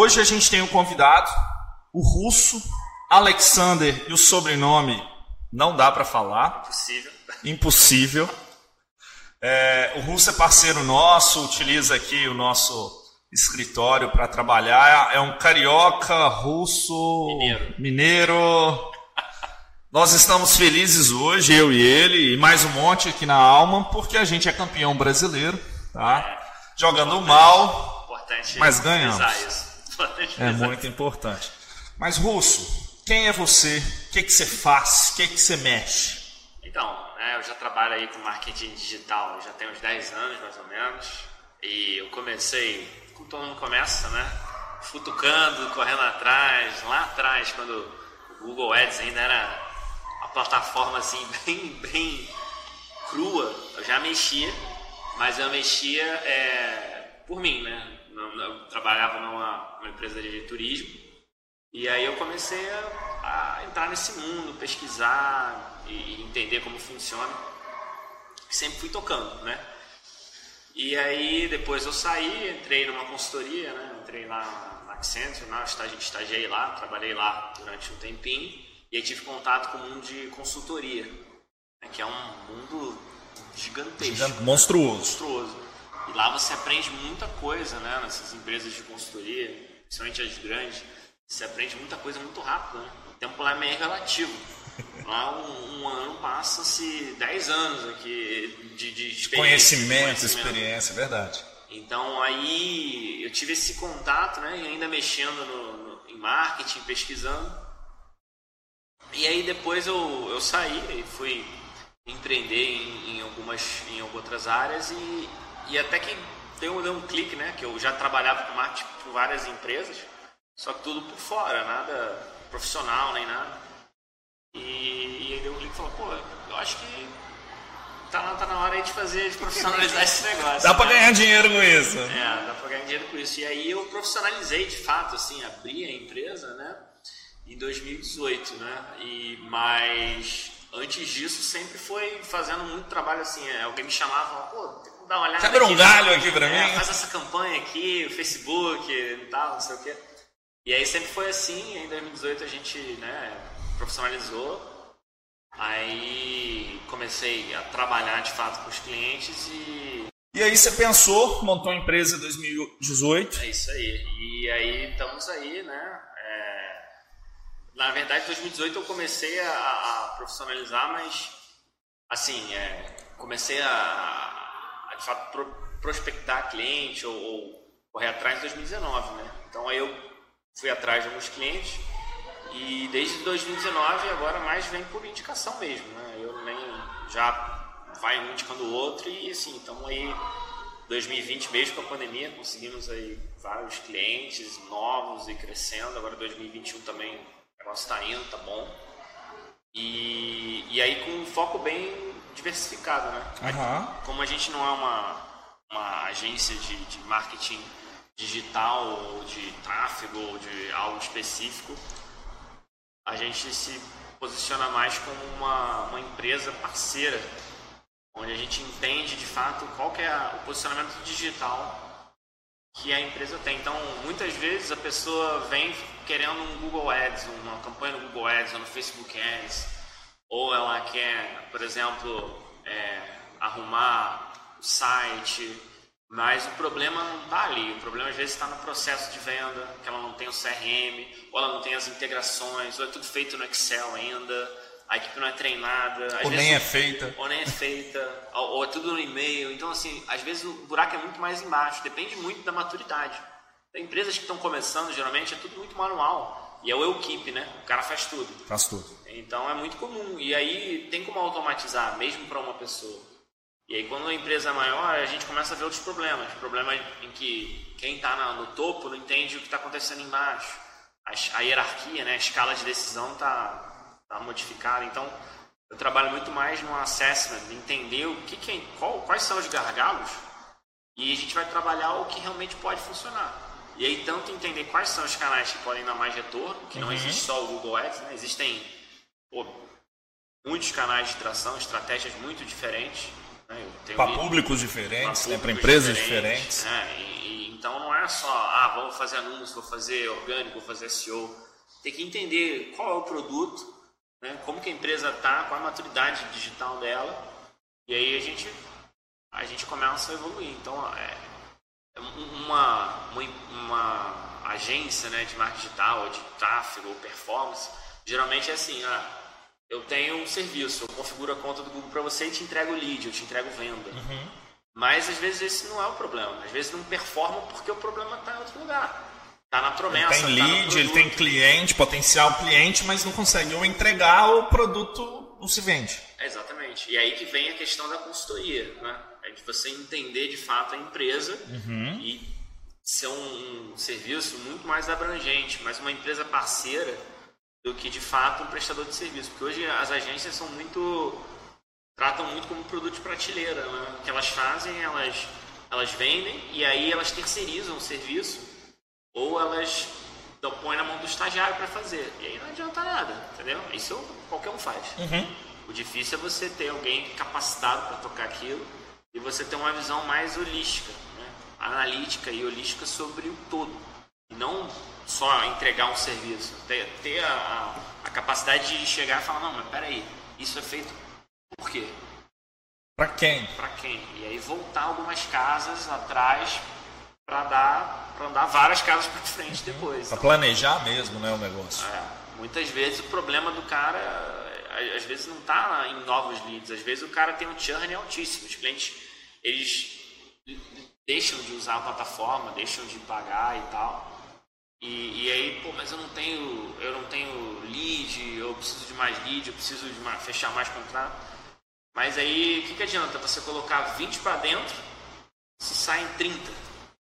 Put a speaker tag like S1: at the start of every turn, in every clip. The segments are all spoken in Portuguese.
S1: Hoje a gente tem um convidado, o russo, Alexander, e o sobrenome não dá para falar.
S2: Impossível.
S1: Impossível. É, o russo é parceiro nosso, utiliza aqui o nosso escritório para trabalhar. É um carioca, russo,
S2: Mineiro.
S1: mineiro. Nós estamos felizes hoje, eu e ele, e mais um monte aqui na Alma, porque a gente é campeão brasileiro, tá? Jogando mal,
S2: Importante
S1: Mas ganhamos. É muito importante. Mas, Russo, quem é você? O que, que você faz? O que, que você mexe?
S2: Então, né, eu já trabalho aí com marketing digital já tem uns 10 anos, mais ou menos. E eu comecei, como todo mundo começa, né? Futucando, correndo atrás, lá atrás, quando o Google Ads ainda era uma plataforma assim, bem, bem crua, eu já mexia, mas eu mexia é, por mim, né? Não- Eu trabalhava numa, numa empresa de turismo e aí eu comecei a, a entrar nesse mundo, pesquisar e, entender como funciona. Sempre fui tocando, né? E aí depois eu saí, entrei numa consultoria, né? Entrei lá na Accenture, né? estagi- estagiei lá, trabalhei lá durante um tempinho e aí tive contato com o mundo de consultoria, né? que é um mundo gigantesco
S1: Monstruoso.
S2: monstruoso. E lá você aprende muita coisa, né? Nessas empresas de consultoria, principalmente as grandes, você aprende muita coisa muito rápido, né? O tempo lá é meio relativo. Lá um, um ano passa-se 10 anos aqui de, de experiência.
S1: Conhecimento,
S2: conhecimento.
S1: experiência, verdade.
S2: Então aí eu tive esse contato, né? E ainda mexendo no, no- em marketing, pesquisando. E aí depois eu, eu saí e fui empreender em, em algumas em outras áreas e, e até que deu, deu um clique, né? Que eu já trabalhava com marketing por várias empresas, só que tudo por fora, nada profissional nem nada. E, e aí deu um clique e falou, pô, eu acho que tá, na- tá na hora aí de fazer, de profissionalizar esse negócio.
S1: Dá pra
S2: né?
S1: ganhar dinheiro com isso.
S2: É, dá pra ganhar dinheiro com isso. E aí eu profissionalizei de fato, assim, abri a empresa, né? Em 2018, né? E, mas antes disso sempre foi fazendo muito trabalho assim. é, alguém me chamava, pô, dar uma olhada.
S1: Quebra um galho aqui pra
S2: é,
S1: mim.
S2: Faz essa campanha aqui, o Facebook e tal, não sei o quê. E aí sempre foi assim, em 2018 a gente né, profissionalizou. Aí comecei a trabalhar de fato com os clientes e
S1: E aí você pensou, montou a empresa em 2018.
S2: É isso aí. E aí estamos aí, né? É, Na verdade, em 2018 eu comecei a, a profissionalizar, mas assim, é, comecei a, de fato pro- prospectar cliente ou, ou correr atrás em 2019, né? Então aí eu fui atrás de alguns clientes e desde 2019 agora mais vem por indicação mesmo, né? Eu nem já vai um indicando o outro e assim, estamos aí 2020 mesmo com a pandemia conseguimos aí vários clientes novos e crescendo. Agora 2021 também o negócio está indo, tá bom. E, e aí com um foco bem diversificado, né?
S1: Aham.
S2: Como a gente não é uma, uma agência de, de marketing digital ou de tráfego ou de algo específico, a gente se posiciona mais como uma, uma empresa parceira, onde a gente entende de fato qual que é o posicionamento digital que a empresa tem. Então, muitas vezes a pessoa vem querendo um Google Ads, uma campanha no Google Ads ou no Facebook Ads, ou ela quer, por exemplo, é, arrumar o site, mas o problema não está ali. O problema às vezes está no processo de venda, que ela não tem o CRM, ou ela não tem as integrações, ou é tudo feito no Excel ainda, a equipe não é treinada.
S1: Ou
S2: vezes
S1: nem é feita.
S2: ou nem é feita, ou, ou é tudo no e-mail. Então, assim, às vezes o buraco é muito mais embaixo, depende muito da maturidade. Tem empresas que estão começando, geralmente, é tudo muito manual. E é o equipe, né? O cara faz tudo.
S1: Faz tudo.
S2: Então é muito comum. E aí tem como automatizar, mesmo para uma pessoa. E aí quando a empresa é maior, a gente começa a ver outros problemas. Problemas em que quem está no topo não entende o que está acontecendo embaixo. A, a hierarquia, né, a escala de decisão está tá modificada. Então eu trabalho muito mais no assessment, de entender o que, que é- qual- quais são os gargalos e a gente vai trabalhar o que realmente pode funcionar. E aí, tanto entender quais são os canais que podem dar mais retorno, que não existe só o Google Ads, né? existem pô, muitos canais de tração, estratégias muito diferentes. Né?
S1: Para públicos diferentes, né? para
S2: públicos
S1: empresas diferentes.
S2: É, e- e então não é só, ah, vou fazer anúncio, vou fazer orgânico, vou fazer SEO. Tem que entender qual é o produto, né? como que a empresa está, qual a maturidade digital dela. E aí a gente, a gente começa a evoluir. Então, é uma, uma, uma agência né, de marketing digital, de tráfego, ou performance, geralmente é assim, ah, eu tenho um serviço, eu configuro a conta do Google para você e te entrego o lead, eu te entrego venda. Uhum. Mas às vezes esse não é o problema. Às vezes não performa porque o problema está em outro lugar. Está na promessa.
S1: Ele tem tá lead, tá ele tem cliente, potencial cliente, mas não consegue ou entregar o produto não se vende.
S2: exatamente. E aí que vem a questão da consultoria, né? É de você entender de fato a empresa uhum. e ser um, um serviço muito mais abrangente, mas uma empresa parceira do que de fato um prestador de serviço. Porque hoje as agências são muito. tratam muito como produto de prateleira. Né? O que elas fazem, elas, elas vendem e aí elas terceirizam o serviço ou elas então, põem na mão do estagiário para fazer. E aí não adianta nada, entendeu? Isso qualquer um faz. Uhum. O difícil é você ter alguém capacitado para tocar aquilo e você ter uma visão mais holística, né? analítica e holística sobre o todo. E não só entregar um serviço, ter, ter a, a, capacidade de chegar e falar, não, mas peraí, isso é feito por quê?
S1: Para quem?
S2: Para quem? E aí voltar algumas casas atrás para dar para andar várias casas para frente depois.
S1: Para então, planejar mesmo, né, o negócio.
S2: É, muitas vezes o problema do cara às vezes não está em novos leads, às vezes o cara tem um churn altíssimo, os clientes eles deixam de usar a plataforma, deixam de pagar e tal. E, e, aí, pô, mas eu não tenho, eu não tenho lead, eu preciso de mais lead, eu preciso de mais, fechar mais contrato. Mas aí, o que, que adianta você colocar 20 para dentro se saem 30?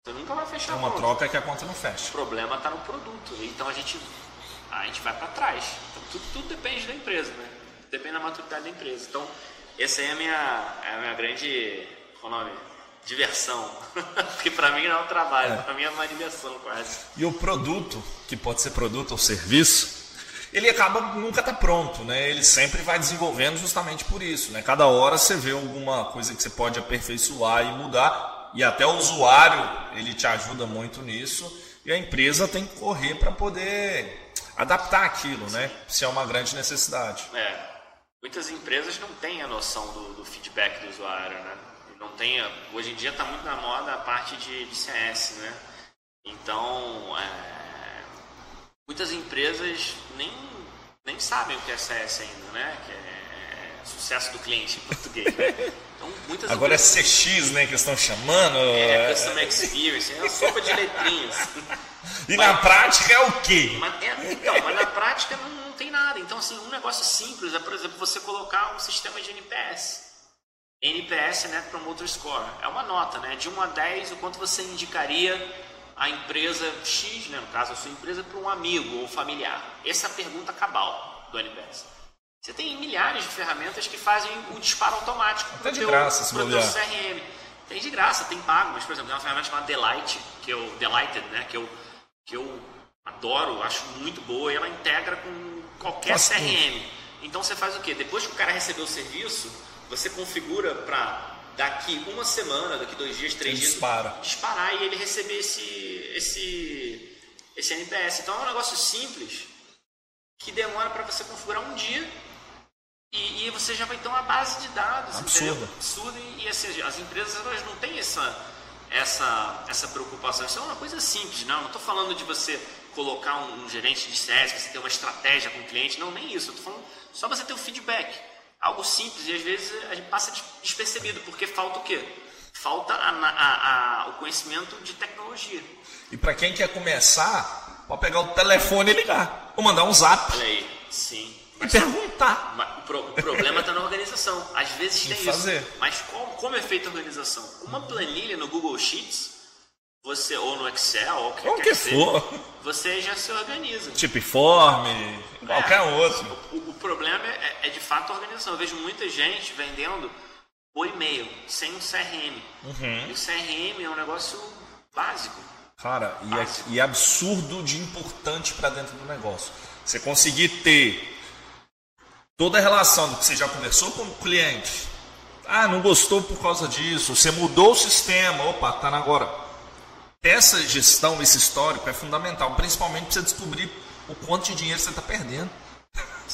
S2: Você nunca vai fechar
S1: É uma troca que a conta não fecha.
S2: O problema está no produto. Então a gente, a gente vai para trás. Então, tudo, tudo, depende da empresa, né? Depende da maturidade da empresa. Então, essa é a minha, é a minha grande, qual o nome? diversão. Porque para mim não é um trabalho, é. para mim é uma diversão quase.
S1: E o produto, que pode ser produto ou serviço, ele acaba nunca tá pronto, né? Ele sempre vai desenvolvendo justamente por isso, né? Cada hora você vê alguma coisa que você pode aperfeiçoar e mudar, e até o usuário, ele te ajuda muito nisso, e a empresa tem que correr para poder adaptar aquilo, né? Se é uma grande necessidade.
S2: É. Muitas empresas não têm a noção do, do feedback do usuário, né? não tenha. Hoje em dia está muito na moda a parte de, de CS, né? Então, é, muitas empresas nem, nem sabem o que é CS ainda, né? Que é, é sucesso do cliente em português. Né?
S1: Então, muitas Agora empresas, é CX, né? Que estão chamando.
S2: É, Customer Experience, é uma sopa de letrinhas.
S1: E mas, na prática é o quê?
S2: Mas, é, então, mas na prática não tem nada. Então, assim, um negócio simples é, por exemplo, você colocar um sistema de NPS. NPS, Net Promoter Score, é uma nota, né? De 1 a 10, o quanto você indicaria a empresa X, né? no caso a sua empresa, para um amigo ou familiar? Essa é a pergunta cabal do NPS. Você tem milhares de ferramentas que fazem o disparo automático
S1: para o teu, graça,
S2: teu CRM. Tem de graça, tem pago, mas por exemplo, tem uma ferramenta chamada Delight, que eu, Delighted, né? que, eu, que eu adoro, acho muito boa, e ela integra com qualquer Nossa, CRM. Então você faz o quê? Depois que o cara recebeu o serviço, você configura para daqui uma semana, daqui dois dias, três dias,
S1: dispara.
S2: disparar e ele receber esse, esse, esse NPS. Então é um negócio simples que demora para você configurar um dia e, e, você já vai ter uma base de dados.
S1: Absurda.
S2: Absurda. E, e assim, as empresas elas não têm essa, essa, essa preocupação. Isso é uma coisa simples, não. Não estou falando de você colocar um, um gerente de CS, você ter uma estratégia com o cliente. Não, nem isso. Eu estou falando só você ter o feedback algo simples e às vezes a gente passa despercebido, porque falta o quê? Falta a, a, a, o conhecimento de tecnologia.
S1: E para quem quer começar, pode pegar o telefone e ligar, ou mandar um zap.
S2: Olha aí, sim.
S1: E perguntar.
S2: Mas, o, pro, o, problema está na organização. Às vezes tem
S1: fazer.
S2: isso. Mas como, como é feita a organização? Uma planilha no Google Sheets você ou no Excel ou
S1: o que, que for,
S2: você já se organiza.
S1: Tipiforme, é, qualquer outro.
S2: O, o problema é, é, de fato a organização. Eu vejo muita gente vendendo por e-mail, sem um CRM. Uhum. E o CRM é um negócio básico.
S1: Cara, e é, e é absurdo de importante para dentro do negócio. Você conseguir ter toda a relação do que você já conversou com o cliente. Ah, não gostou por causa disso. Você mudou o sistema. Opa, tá agora essa gestão, esse histórico é fundamental, principalmente para você descobrir o quanto de dinheiro você está perdendo.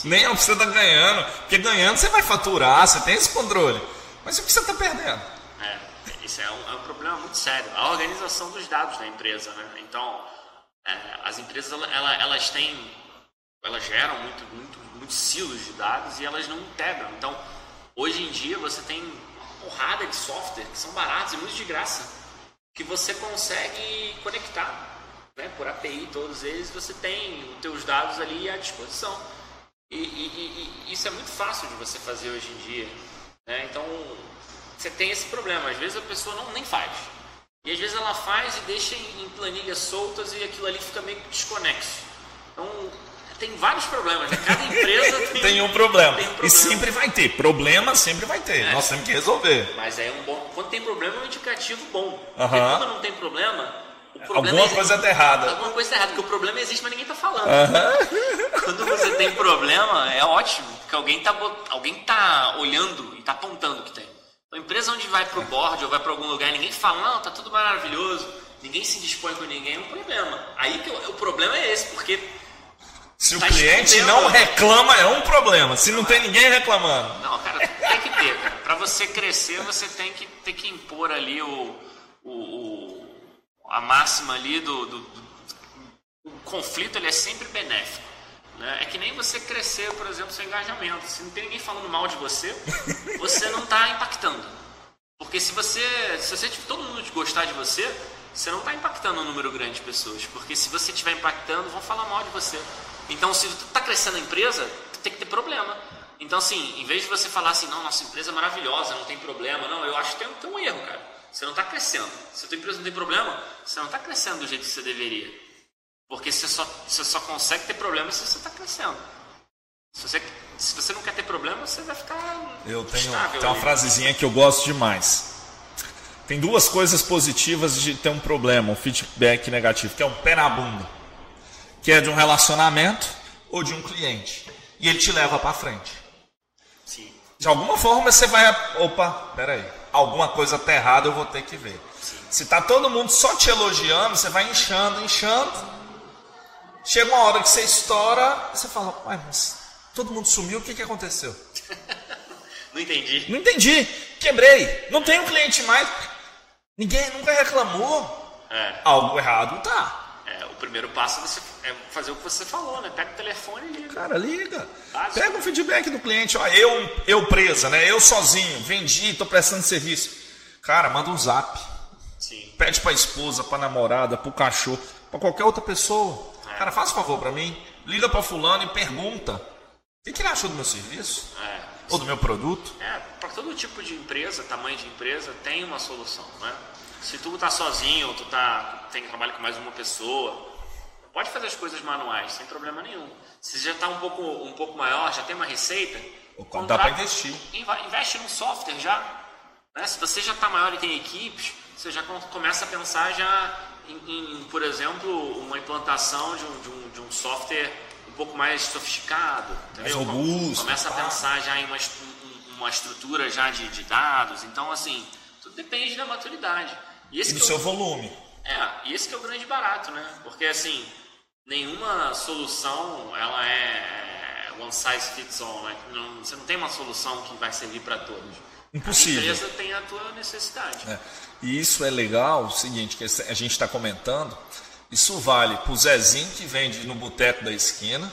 S1: Nem é o que você está ganhando, porque ganhando você vai faturar, você tem esse controle. Mas o que você está perdendo?
S2: É, isso é um, é um, problema muito sério. A organização dos dados da empresa, né? Então, é, as empresas elas, elas têm, elas geram muito, muito, muitos silos de dados e elas não integram. Então, hoje em dia você tem uma porrada de software que são baratos e muito de graça, que você consegue conectar. Né? Por API, todos eles, você tem os teus dados ali à disposição. E, e, e, isso é muito fácil de você fazer hoje em dia. Né? Então, você tem esse problema. Às vezes a pessoa não nem faz. E às vezes ela faz e deixa em planilhas soltas e aquilo ali fica meio desconexo. Então, tem vários problemas. Né? Cada empresa tem,
S1: tem, um problema. tem, um problema. E sempre vai ter. Problema sempre vai ter. É. Nós temos que resolver.
S2: Mas é um bom. Quando tem problema é um indicativo bom. Porque quando não tem problema,
S1: Alguma coisa está errada.
S2: Alguma coisa está errada, porque o problema existe, mas ninguém está falando. Uhum. Quando você tem problema, é ótimo, porque alguém está alguém tá olhando e está apontando que tem. A empresa onde vai para o board ou vai para algum lugar e ninguém fala, não, tá tudo maravilhoso, ninguém se dispõe com ninguém, é um problema. Aí que o, o problema é esse, porque.
S1: Se tá o cliente não reclama, é um problema. Se não tem ninguém reclamando.
S2: Não, cara, tem que ter, Para você crescer, você tem que ter que impor ali o, o, a máxima ali do, do, do, o conflito ele é sempre benéfico. Né? É que nem você crescer, por exemplo, seu engajamento. Se não tem ninguém falando mal de você, você não está impactando. Porque se você, se você todo mundo gostar de você, você não está impactando um número grande de pessoas. Porque se você estiver impactando, vão falar mal de você. Então, se você está crescendo a empresa, tem que ter problema. Então, assim, em vez de você falar assim, não, nossa empresa é maravilhosa, não tem problema, não, eu acho que tem, tem um erro, cara. Você não está crescendo. Se a tua empresa não tem problema, você não está crescendo do jeito que você deveria. Porque você só, você só consegue ter problema se você está crescendo. Se você, se você não quer ter problema, você vai ficar.
S1: Eu tenho, tenho uma frasezinha que eu gosto demais. Tem duas coisas positivas de ter um problema, um feedback negativo, que é um pé na bunda, que é de um relacionamento ou de um cliente. E ele te leva para frente.
S2: Sim.
S1: De alguma forma você vai. Opa, peraí alguma coisa está errada, eu vou ter que ver. Se está todo mundo só te elogiando, você vai inchando, inchando. Chega uma hora que você estoura, você fala, uai, mas todo mundo sumiu, o que, que aconteceu?
S2: Não entendi.
S1: Não entendi. Quebrei. Não tenho cliente mais. Ninguém nunca reclamou.
S2: É.
S1: Algo errado tá.
S2: É, o primeiro passo é fazer o que você falou, né? Pega o telefone e liga.
S1: Cara, liga. Básico. Pega o feedback do cliente. Ó, eu, eu presa, né? Eu sozinho, vendi, estou prestando serviço. Cara, manda um zap.
S2: Sim.
S1: Pede para a esposa, para namorada, para o cachorro, para qualquer outra pessoa. É. Cara, faz um favor para mim. Liga para fulano e pergunta. O que, que ele achou do meu serviço?
S2: É.
S1: Ou do meu produto?
S2: É, para todo tipo de empresa, tamanho de empresa, tem uma solução, né? Se tu tá sozinho, ou tu tá, tem que trabalhar com mais uma pessoa, pode fazer as coisas manuais, sem problema nenhum. Se já está um pouco, um pouco maior, já tem uma receita,
S1: dá para investir.
S2: Investe num software já. Né? Se você já está maior e tem equipes, você já começa a pensar já em, em por exemplo, uma implantação de um, de um, de um software um pouco mais sofisticado, entendeu?
S1: Mais robusto,
S2: começa a pensar já em uma, uma estrutura já de, de dados. Então, assim, tudo depende da maturidade.
S1: E, esse e do seu volume.
S2: É, e esse que é o grande barato, né? Porque assim, nenhuma solução ela é one size fits all, né? Não, você não tem uma solução que vai servir para todos.
S1: Impossível.
S2: A empresa tem a tua necessidade.
S1: É. E isso é legal, o seguinte, que a gente está comentando, isso vale para o Zezinho que vende no boteco da esquina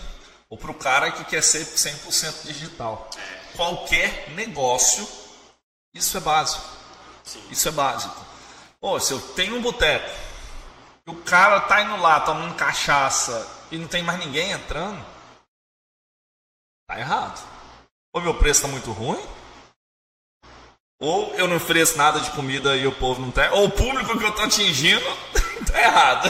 S1: ou para o cara que quer ser 100% digital.
S2: É.
S1: Qualquer negócio, isso é básico.
S2: Sim.
S1: Isso é básico. Pô, se eu tenho um boteco, o cara tá indo lá tomando cachaça e não tem mais ninguém entrando, tá errado. Ou meu preço tá muito ruim, ou eu não ofereço nada de comida e o povo não tem, ou o público que eu tô atingindo tá errado.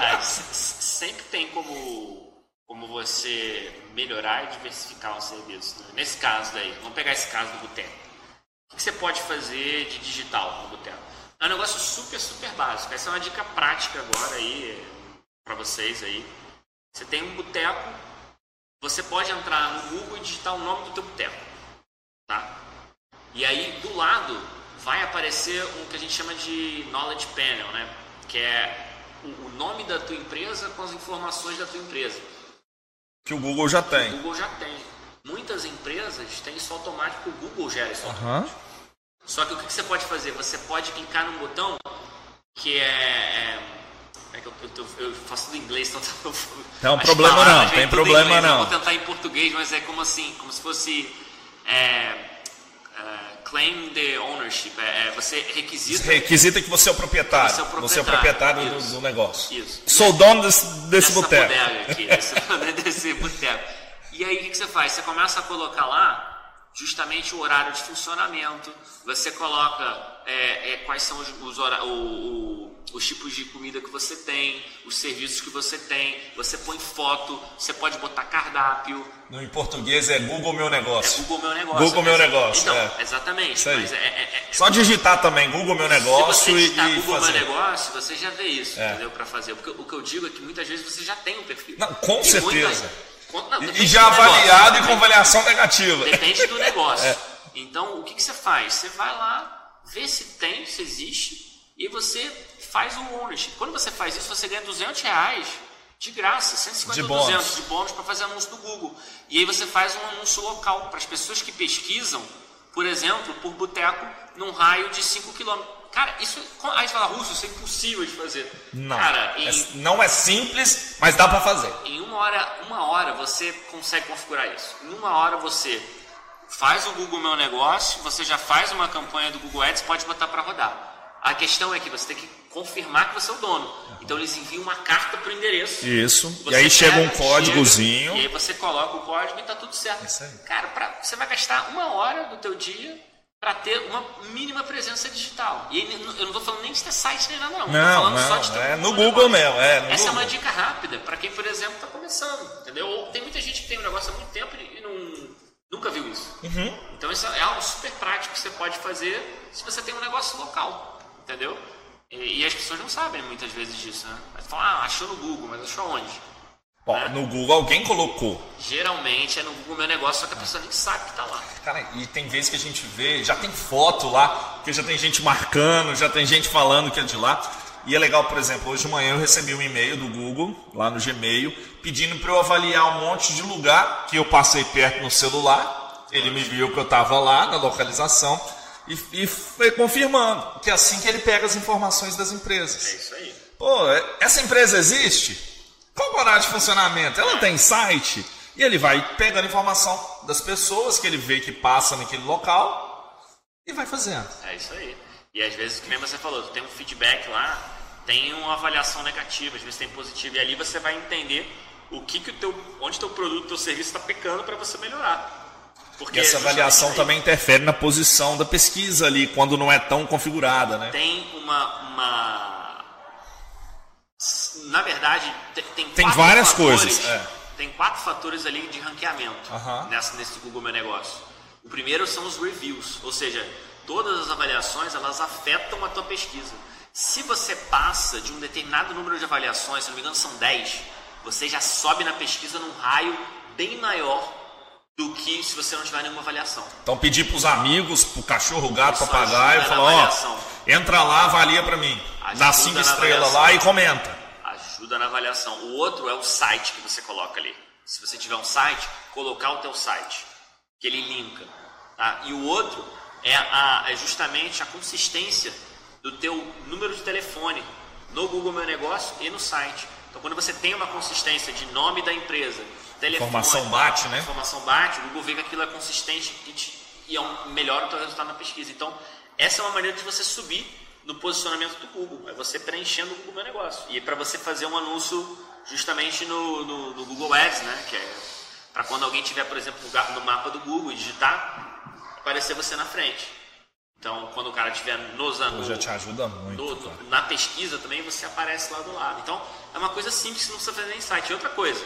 S2: É sempre tem como, como você melhorar e diversificar o serviço. Né? Nesse caso daí, vamos pegar esse caso do boteco. O que você pode fazer de digital no boteco? É um negócio super, super básico. Essa é uma dica prática agora aí para vocês aí. Você tem um boteco, você pode entrar no Google e digitar o nome do teu boteco, tá? E aí do lado vai aparecer um que a gente chama de knowledge panel, né? que é o nome da tua empresa com as informações da tua empresa.
S1: Que o Google já tem.
S2: O Google já tem. Muitas empresas têm isso automático, o Google gera isso
S1: automático. Uhum.
S2: Só que o que você pode fazer? Você pode clicar num botão que é. é, é que eu, eu, eu, faço tudo em inglês, então.
S1: Não, problema não, tem problema não.
S2: Eu vou tentar em português, mas é como assim, como se fosse. É, claim the ownership. É, é, você requisita.
S1: Requisita que você é o proprietário. Você é o proprietário, é o proprietário do, do, negócio.
S2: Isso.
S1: Sou dono desse, desse boteco.
S2: aqui, desse, desse boteco. E aí o que você faz? Você começa a colocar lá justamente o horário de funcionamento. Você coloca é, é, quais são os, os, o, o, os, tipos de comida que você tem, os serviços que você tem. Você põe foto, você pode botar cardápio.
S1: No em português é Google Meu Negócio.
S2: É Google Meu Negócio.
S1: Google Meu Negócio.
S2: Então,
S1: é.
S2: exatamente.
S1: É, é, é, Só digitar também Google Meu Negócio
S2: Se você digitar
S1: e,
S2: Google
S1: fazer.
S2: Meu Negócio, você já vê isso, entendeu? Para fazer. Porque o que eu digo é que muitas vezes você já tem um perfil.
S1: Não, com
S2: e
S1: certeza.
S2: Muitas, não,
S1: e já avaliado e com avaliação negativa.
S2: Depende do negócio. Então, o que, que você faz? Você vai lá, vê se tem, se existe, e você faz o ownership. Quando você faz isso, você ganha 200 reais de graça, 150
S1: de
S2: ou 200 de bônus para fazer anúncio do Google. E aí você faz um anúncio local para as pessoas que pesquisam, por exemplo, por boteco num raio de 5 km. Cara, isso. Aí você fala, Russo, isso é impossível de fazer.
S1: Não.
S2: Cara,
S1: em, é, não é simples, mas dá para fazer.
S2: Em uma hora, uma hora você consegue configurar isso. Em uma hora você faz o Google Meu Negócio, você já faz uma campanha do Google Ads, pode botar para rodar. A questão é que você tem que confirmar que você é o dono. Então eles enviam uma carta para o endereço.
S1: Isso. E aí chega um códigozinho.
S2: Chega, e aí você coloca o código e está tudo certo.
S1: Isso aí.
S2: Cara, pra, você vai gastar uma hora do teu dia para ter uma mínima presença digital. E eu não estou falando nem de ter site nem nada, não.
S1: Não,
S2: não.
S1: De é no Google mesmo. É,
S2: Essa
S1: Google.
S2: é uma dica rápida para quem, por exemplo, está começando. Entendeu? Ou tem muita gente que tem um negócio há muito tempo e não Nunca viu isso.
S1: Uhum.
S2: Então isso é algo super prático que você pode fazer se você tem um negócio local, entendeu? E, e as pessoas não sabem muitas vezes disso, né? Mas falam, ah, achou no Google, mas achou onde?
S1: Né? no Google alguém colocou.
S2: Geralmente é no Google Meu Negócio, só que a pessoa nem sabe que está lá.
S1: Cara, e tem vezes que a gente vê, já tem foto lá, porque já tem gente marcando, já tem gente falando que é de lá. E é legal, por exemplo, hoje de manhã eu recebi um e-mail do Google, lá no Gmail, pedindo para eu avaliar um monte de lugar que eu passei perto no celular. Ele me viu que eu estava lá na localização e, e foi confirmando que é assim que ele pega as informações das empresas.
S2: É isso aí.
S1: Pô, é, essa empresa existe? Qual o horário de funcionamento? Ela tem site? E ele vai pegando informação das pessoas que ele vê que passam naquele local e vai fazendo.
S2: É isso aí. E às vezes, que você falou, tem um feedback lá, tem uma avaliação negativa, às vezes tem positivo, e ali você vai entender o que, que o teu, onde teu produto, teu serviço está pecando para você melhorar.
S1: Porque e essa avaliação também interfere na posição da pesquisa ali, quando não é tão configurada, né?
S2: Tem uma, uma... na verdade, tem,
S1: tem várias
S2: fatores,
S1: coisas. É.
S2: Tem quatro fatores ali de ranqueamento nessa, nesse Google Meu Negócio. O primeiro são os reviews, ou seja, todas as avaliações elas afetam a tua pesquisa. Se você passa de um determinado número de avaliações, se não me engano são 10, você já sobe na pesquisa num raio bem maior do que se você não tiver nenhuma avaliação.
S1: Então pedir para os amigos, para o cachorro, o gato, papagaio, falar, ó, entra lá, avalia para mim, dá cinco estrelas lá e comenta.
S2: Ajuda na avaliação. O outro é o site que você coloca ali. Se você tiver um site, colocar o teu site, que ele linka. Tá? E o outro é, a, é justamente a consistência do teu número de telefone no Google Meu Negócio e no site. Então, quando você tem uma consistência de nome da empresa, telefone,
S1: informação bate, né?
S2: Informação bate, o Google vê que aquilo é consistente e, te, e é um, melhora o teu resultado na pesquisa. Então, essa é uma maneira de você subir no posicionamento do Google, é você preenchendo o Google Meu Negócio. E para você fazer um anúncio justamente no, no, no Google Ads, né? Que é para quando alguém tiver, por exemplo, no mapa do Google e digitar, aparecer você na frente. Então, quando o cara estiver nos anos.
S1: Já te ajuda muito.
S2: No, na pesquisa também você aparece lá do lado. Então, é uma coisa simples não precisa fazer em site. E outra coisa,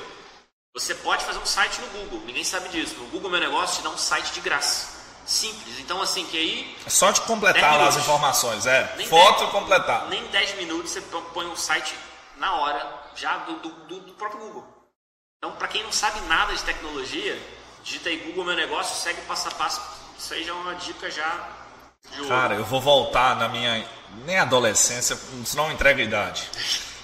S2: você pode fazer um site no Google, ninguém sabe disso. No Google Meu Negócio te dá um site de graça. Simples. Então, assim, que aí.
S1: É só de completar lá as informações, é. Nem Foto e completar.
S2: Nem 10 minutos você põe um site na hora, já do, do, do próprio Google. Então, para quem não sabe nada de tecnologia, digita aí Google Meu Negócio, segue passo a passo isso aí já é uma dica já
S1: Cara, eu vou voltar na minha. Nem adolescência, senão não entrega a idade.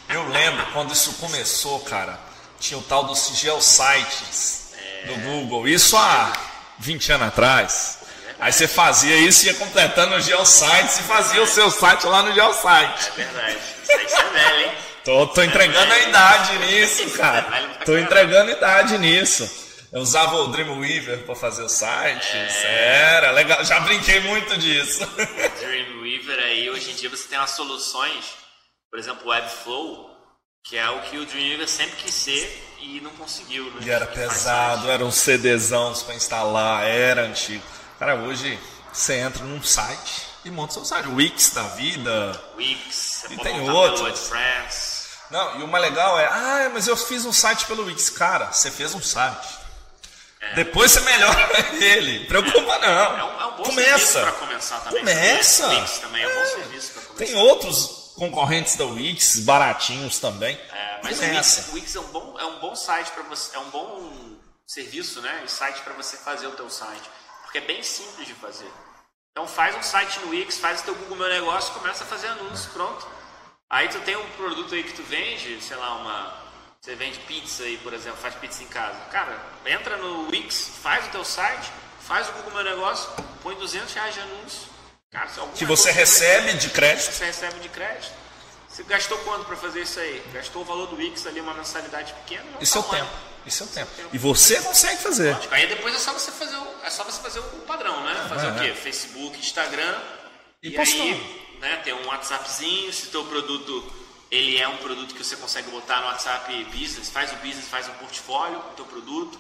S1: Eu lembro quando isso começou, cara. Tinha o tal dos geosites do Google. Isso há 20 anos atrás. Aí você fazia isso, ia completando o geosites e fazia o seu site lá no geosite.
S2: É verdade. Isso é velho, hein?
S1: Tô, tô entregando a idade nisso, cara. Tô entregando a idade nisso. Eu usava o Dreamweaver para fazer os sites. É. Era legal. Já brinquei muito disso.
S2: Dreamweaver aí, hoje em dia você tem umas soluções, por exemplo, o Webflow, que é o que o Dreamweaver sempre quis ser e não conseguiu, né?
S1: E era pesado, era um CDzão para instalar, era antigo. Cara, hoje você entra num site e monta seu site. Wix da vida.
S2: Wix,
S1: e tem. WordPress. Não, e o mais legal é, ah, mas eu fiz um site pelo Wix. Cara, você fez um site. É. Depois você melhora ele. Preocupa não.
S2: É um, é um bom Começa. para começar também.
S1: Começa.
S2: Wix também é um bom é. serviço para começar.
S1: Tem outros concorrentes da Wix, baratinhos também.
S2: É, mas Começa. o Wix, o Wix é um bom, é um bom site para você, é um bom serviço, né? Site para você fazer o teu site, porque é bem simples de fazer. Então faz um site no Wix, faz o teu Google Meu Negócio, começa a fazer anúncios, pronto. Aí tu tem um produto aí que tu vende, sei lá, uma você vende pizza aí, por exemplo, faz pizza em casa. Cara, entra no Wix, faz o teu site, faz o Google Meu Negócio, põe 200 reais de anúncio.
S1: Cara, que você recebe de crédito.
S2: Você recebe de crédito. Você gastou quanto para fazer isso aí? Gastou o valor do Wix ali, uma mensalidade pequena?
S1: Isso é o tempo. Isso é o tempo. E você consegue fazer.
S2: Lógico. Aí depois é só você fazer o, é só você fazer o padrão, né? Fazer é, o quê? É. Facebook, Instagram. E, e aí, né, ter um WhatsAppzinho, se teu produto ele é um produto que você consegue botar no WhatsApp Business, faz o business, faz um portfólio do teu produto,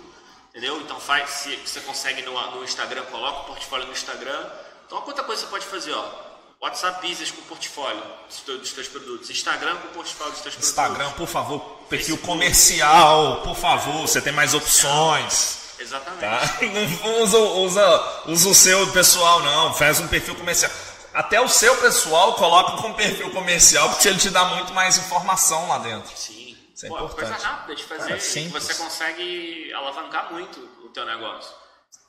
S2: entendeu? Então faz, se você consegue no, no Instagram, coloca o portfólio no Instagram. Então, quanta coisa você pode fazer, ó. WhatsApp Business com portfólio dos, teus produtos, Instagram com portfólio dos teus produtos.
S1: Instagram, por favor, perfil Facebook. comercial, por favor, você tem mais opções.
S2: Exatamente.
S1: Tá? Não usa, usa, usa o seu pessoal, não. Faz um perfil comercial até o seu pessoal coloca com perfil comercial, porque ele te dá muito mais informação lá dentro.
S2: Sim. Isso é Pô, importante. coisa rápida de fazer, Cara, você consegue alavancar muito o teu negócio.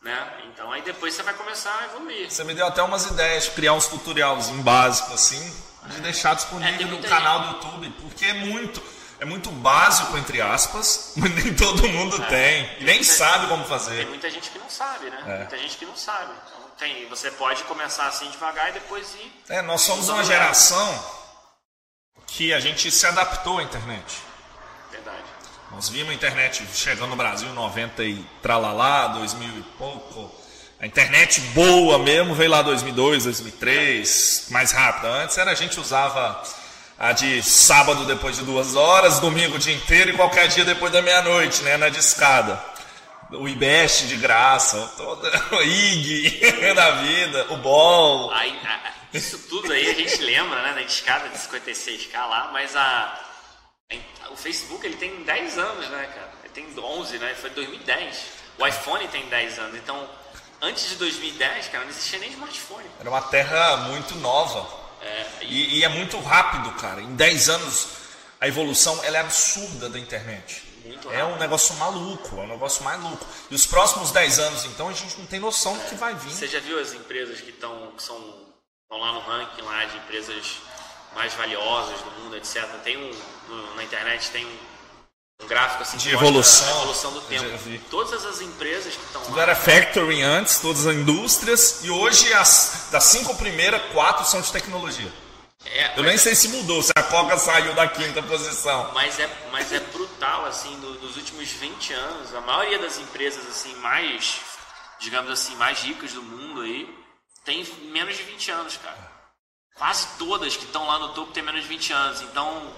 S2: Né? Então aí depois você vai começar a evoluir.
S1: Você me deu até umas ideias de criar uns tutoriais básicos assim, de deixar disponível é, no canal do YouTube, porque é muito, é muito básico entre aspas, mas nem todo mundo é, tem, nem sabe
S2: gente,
S1: como fazer.
S2: Tem muita gente que não sabe, né? É. Muita gente que não sabe. Tem, você pode começar assim devagar e depois ir.
S1: É, nós somos uma geração que a gente se adaptou à internet. Nós vimos a internet chegando no Brasil em 90 e tralalá, 2000 e pouco. A internet boa mesmo veio lá 2002, 2003, mais rápida. Antes era a gente usava a de sábado depois de duas horas, domingo o dia inteiro e qualquer dia depois da meia-noite, né, na discada o IBEST de graça, o IG da vida, o BOL.
S2: Aí, isso tudo aí a gente lembra, né, da escada de 56k lá, mas a, o Facebook ele tem 10 anos, né, cara? Ele tem 11, né? Foi 2010. O iPhone tem 10 anos, então antes de 2010, cara, não existia nem smartphone.
S1: Era uma terra muito nova. É, e... E, e é muito rápido, cara. Em 10 anos a evolução ela é absurda da internet. Muito é um negócio maluco, é um negócio maluco. E os próximos 10 anos, então, a gente não tem noção do que vai vir.
S2: Você já viu as empresas que estão que são, estão lá no ranking lá de empresas mais valiosas do mundo, etc. Tem um no, na internet tem um, um gráfico assim
S1: de evolução,
S2: a evolução do tempo. Todas as empresas que estão
S1: lá. era factory antes, todas as indústrias e hoje as das cinco primeiras, quatro são de tecnologia. É, eu nem sei se mudou, se a Coca saiu da quinta posição.
S2: Mas é, mas é brutal, assim, do, dos últimos 20 anos, a maioria das empresas, assim, mais, digamos assim, mais ricas do mundo aí, tem menos de 20 anos, cara. Quase todas que estão lá no topo têm menos de 20 anos. Então,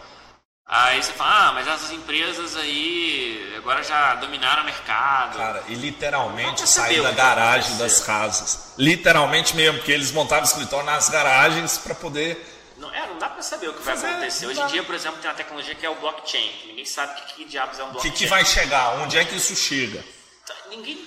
S2: aí você fala, ah, mas essas empresas aí agora já dominaram o mercado.
S1: Cara, e literalmente sair da garagem das casas. Literalmente mesmo, porque eles montavam escritório nas garagens para poder
S2: não, é, não dá para saber o que vai é, acontecer. Hoje em dia, por exemplo, tem uma tecnologia que é o blockchain, ninguém sabe que, que diabos é um blockchain.
S1: O que, que vai chegar? Onde é que isso chega?
S2: Tá, ninguém,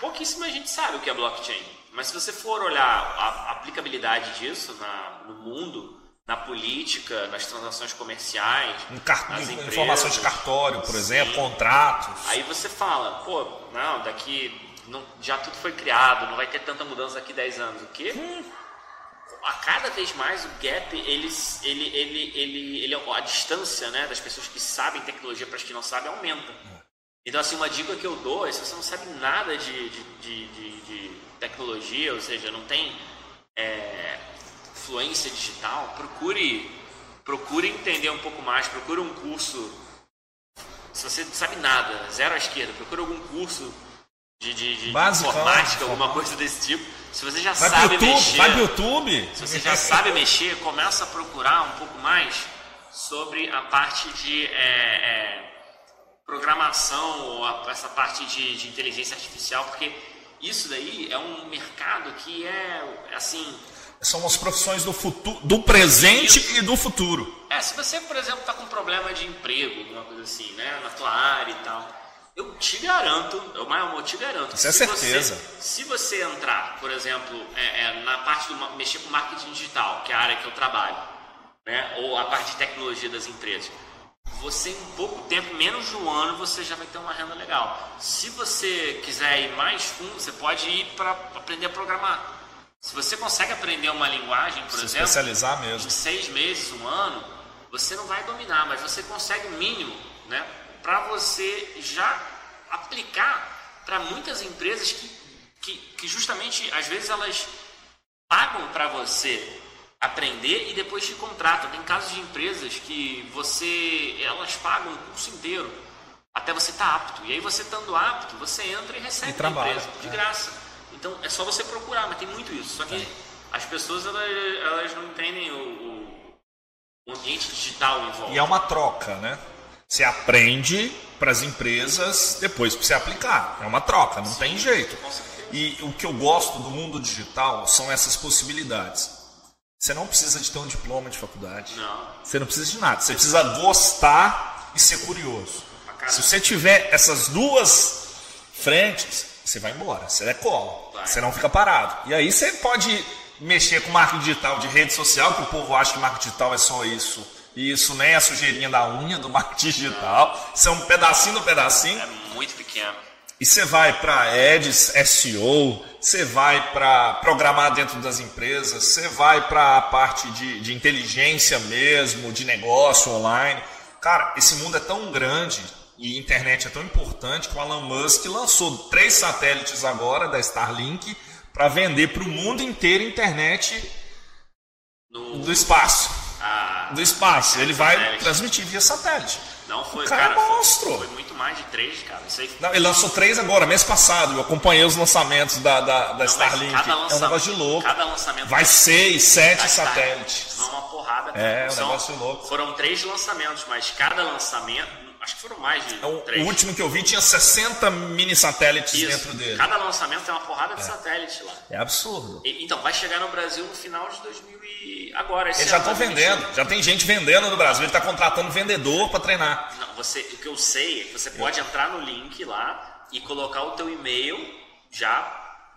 S2: pouquíssima gente sabe o que é blockchain. Mas se você for olhar a aplicabilidade disso na, no mundo, na política, nas transações comerciais,
S1: car... nas empresas, informações de cartório, por sim. exemplo, contratos.
S2: Aí você fala, pô, não, daqui não, já tudo foi criado, não vai ter tanta mudança daqui 10 anos. O quê? Hum. a cada vez mais o gap, ele, ele, ele, ele, ele, a distância né, das pessoas que sabem tecnologia para as que não sabem aumenta. Então, assim, uma dica que eu dou é se você não sabe nada de, de, de, de tecnologia, ou seja, não tem é, fluência digital, procure, procure entender um pouco mais, procure um curso. Se você não sabe nada, zero à esquerda, procure algum curso de, de, de informática, alguma coisa desse tipo. Se você já
S1: vai
S2: sabe
S1: YouTube,
S2: mexer.
S1: Vai pro YouTube.
S2: Se você já sabe mexer, começa a procurar um pouco mais sobre a parte de é, é, programação ou a, essa parte de, de, inteligência artificial, porque isso daí é um mercado que é assim.
S1: São as profissões do futuro, do presente isso. e do futuro.
S2: É, se você, por exemplo, está com problema de emprego, alguma coisa assim, né, na tua área e tal eu te garanto, eu, eu te garanto.
S1: Isso é certeza.
S2: Você, se você entrar, por exemplo, é, é, na parte do mexer com marketing digital, que é a área que eu trabalho, né, ou a parte de tecnologia das empresas, você em pouco tempo, menos de um ano, você já vai ter uma renda legal. Se você quiser ir mais fundo, você pode ir para aprender a programar. Se você consegue aprender uma linguagem, por Se exemplo,
S1: especializar mesmo.
S2: em seis meses, um ano, você não vai dominar, mas você consegue o mínimo, né? para você já aplicar para muitas empresas que, que, que, justamente às vezes elas pagam para você aprender e depois te contratam. Tem casos de empresas que você elas pagam o curso inteiro até você estar tá apto. E aí você estando apto, você entra e recebe
S1: e trabalha,
S2: empresa de é. graça. Então é só você procurar, mas tem muito isso. Só que é. as pessoas elas, elas não entendem o, o ambiente digital em volta.
S1: E é uma troca, né? Você aprende para as empresas depois para você aplicar. É uma troca, não Sim, tem jeito. E o que eu gosto do mundo digital são essas possibilidades. Você não precisa de ter um diploma de faculdade.
S2: Não.
S1: Você não precisa de nada. Você precisa gostar e ser curioso. Se você tiver essas duas frentes, você vai embora. Você é cola. Você não fica parado. E aí você pode mexer com marketing digital de rede social, que o povo acha que marketing digital é só isso e isso nem é a sujeirinha da unha do marketing digital. Isso é um pedacinho do pedacinho.
S2: É muito pequeno.
S1: E você vai para ads, SEO, você vai para programar dentro das empresas, você vai para a parte de, de inteligência mesmo, de negócio online. Cara, esse mundo é tão grande e a internet é tão importante que o Elon Musk lançou três satélites agora da Starlink para vender para o mundo inteiro internet no... do espaço do espaço. Ele vai satélite. transmitir via satélite.
S2: Não foi,
S1: o cara,
S2: cara
S1: é monstro.
S2: Foi, foi, muito mais de três, cara. Isso aí...
S1: Não, ele lançou três agora, mês passado. Eu acompanhei os lançamentos da, da, da Não, Starlink. É um negócio de louco.
S2: Cada lançamento
S1: vai seis, sete satélites.
S2: Não, uma porrada.
S1: É, um negócio louco.
S2: Foram três lançamentos, mas cada lançamento Acho que foram mais de
S1: o,
S2: três.
S1: O último que eu vi tinha 60 mini satélites
S2: Isso.
S1: dentro dele.
S2: Cada lançamento tem uma porrada de
S1: é.
S2: satélite lá.
S1: É absurdo.
S2: E, então, vai chegar no Brasil no final de 2000 e... Agora,
S1: Eles já estão vendendo. Já tem gente vendendo no Brasil. Ele está contratando vendedor para treinar.
S2: Não, você, o que eu sei é que você pode eu... entrar no link lá e colocar o teu e-mail já,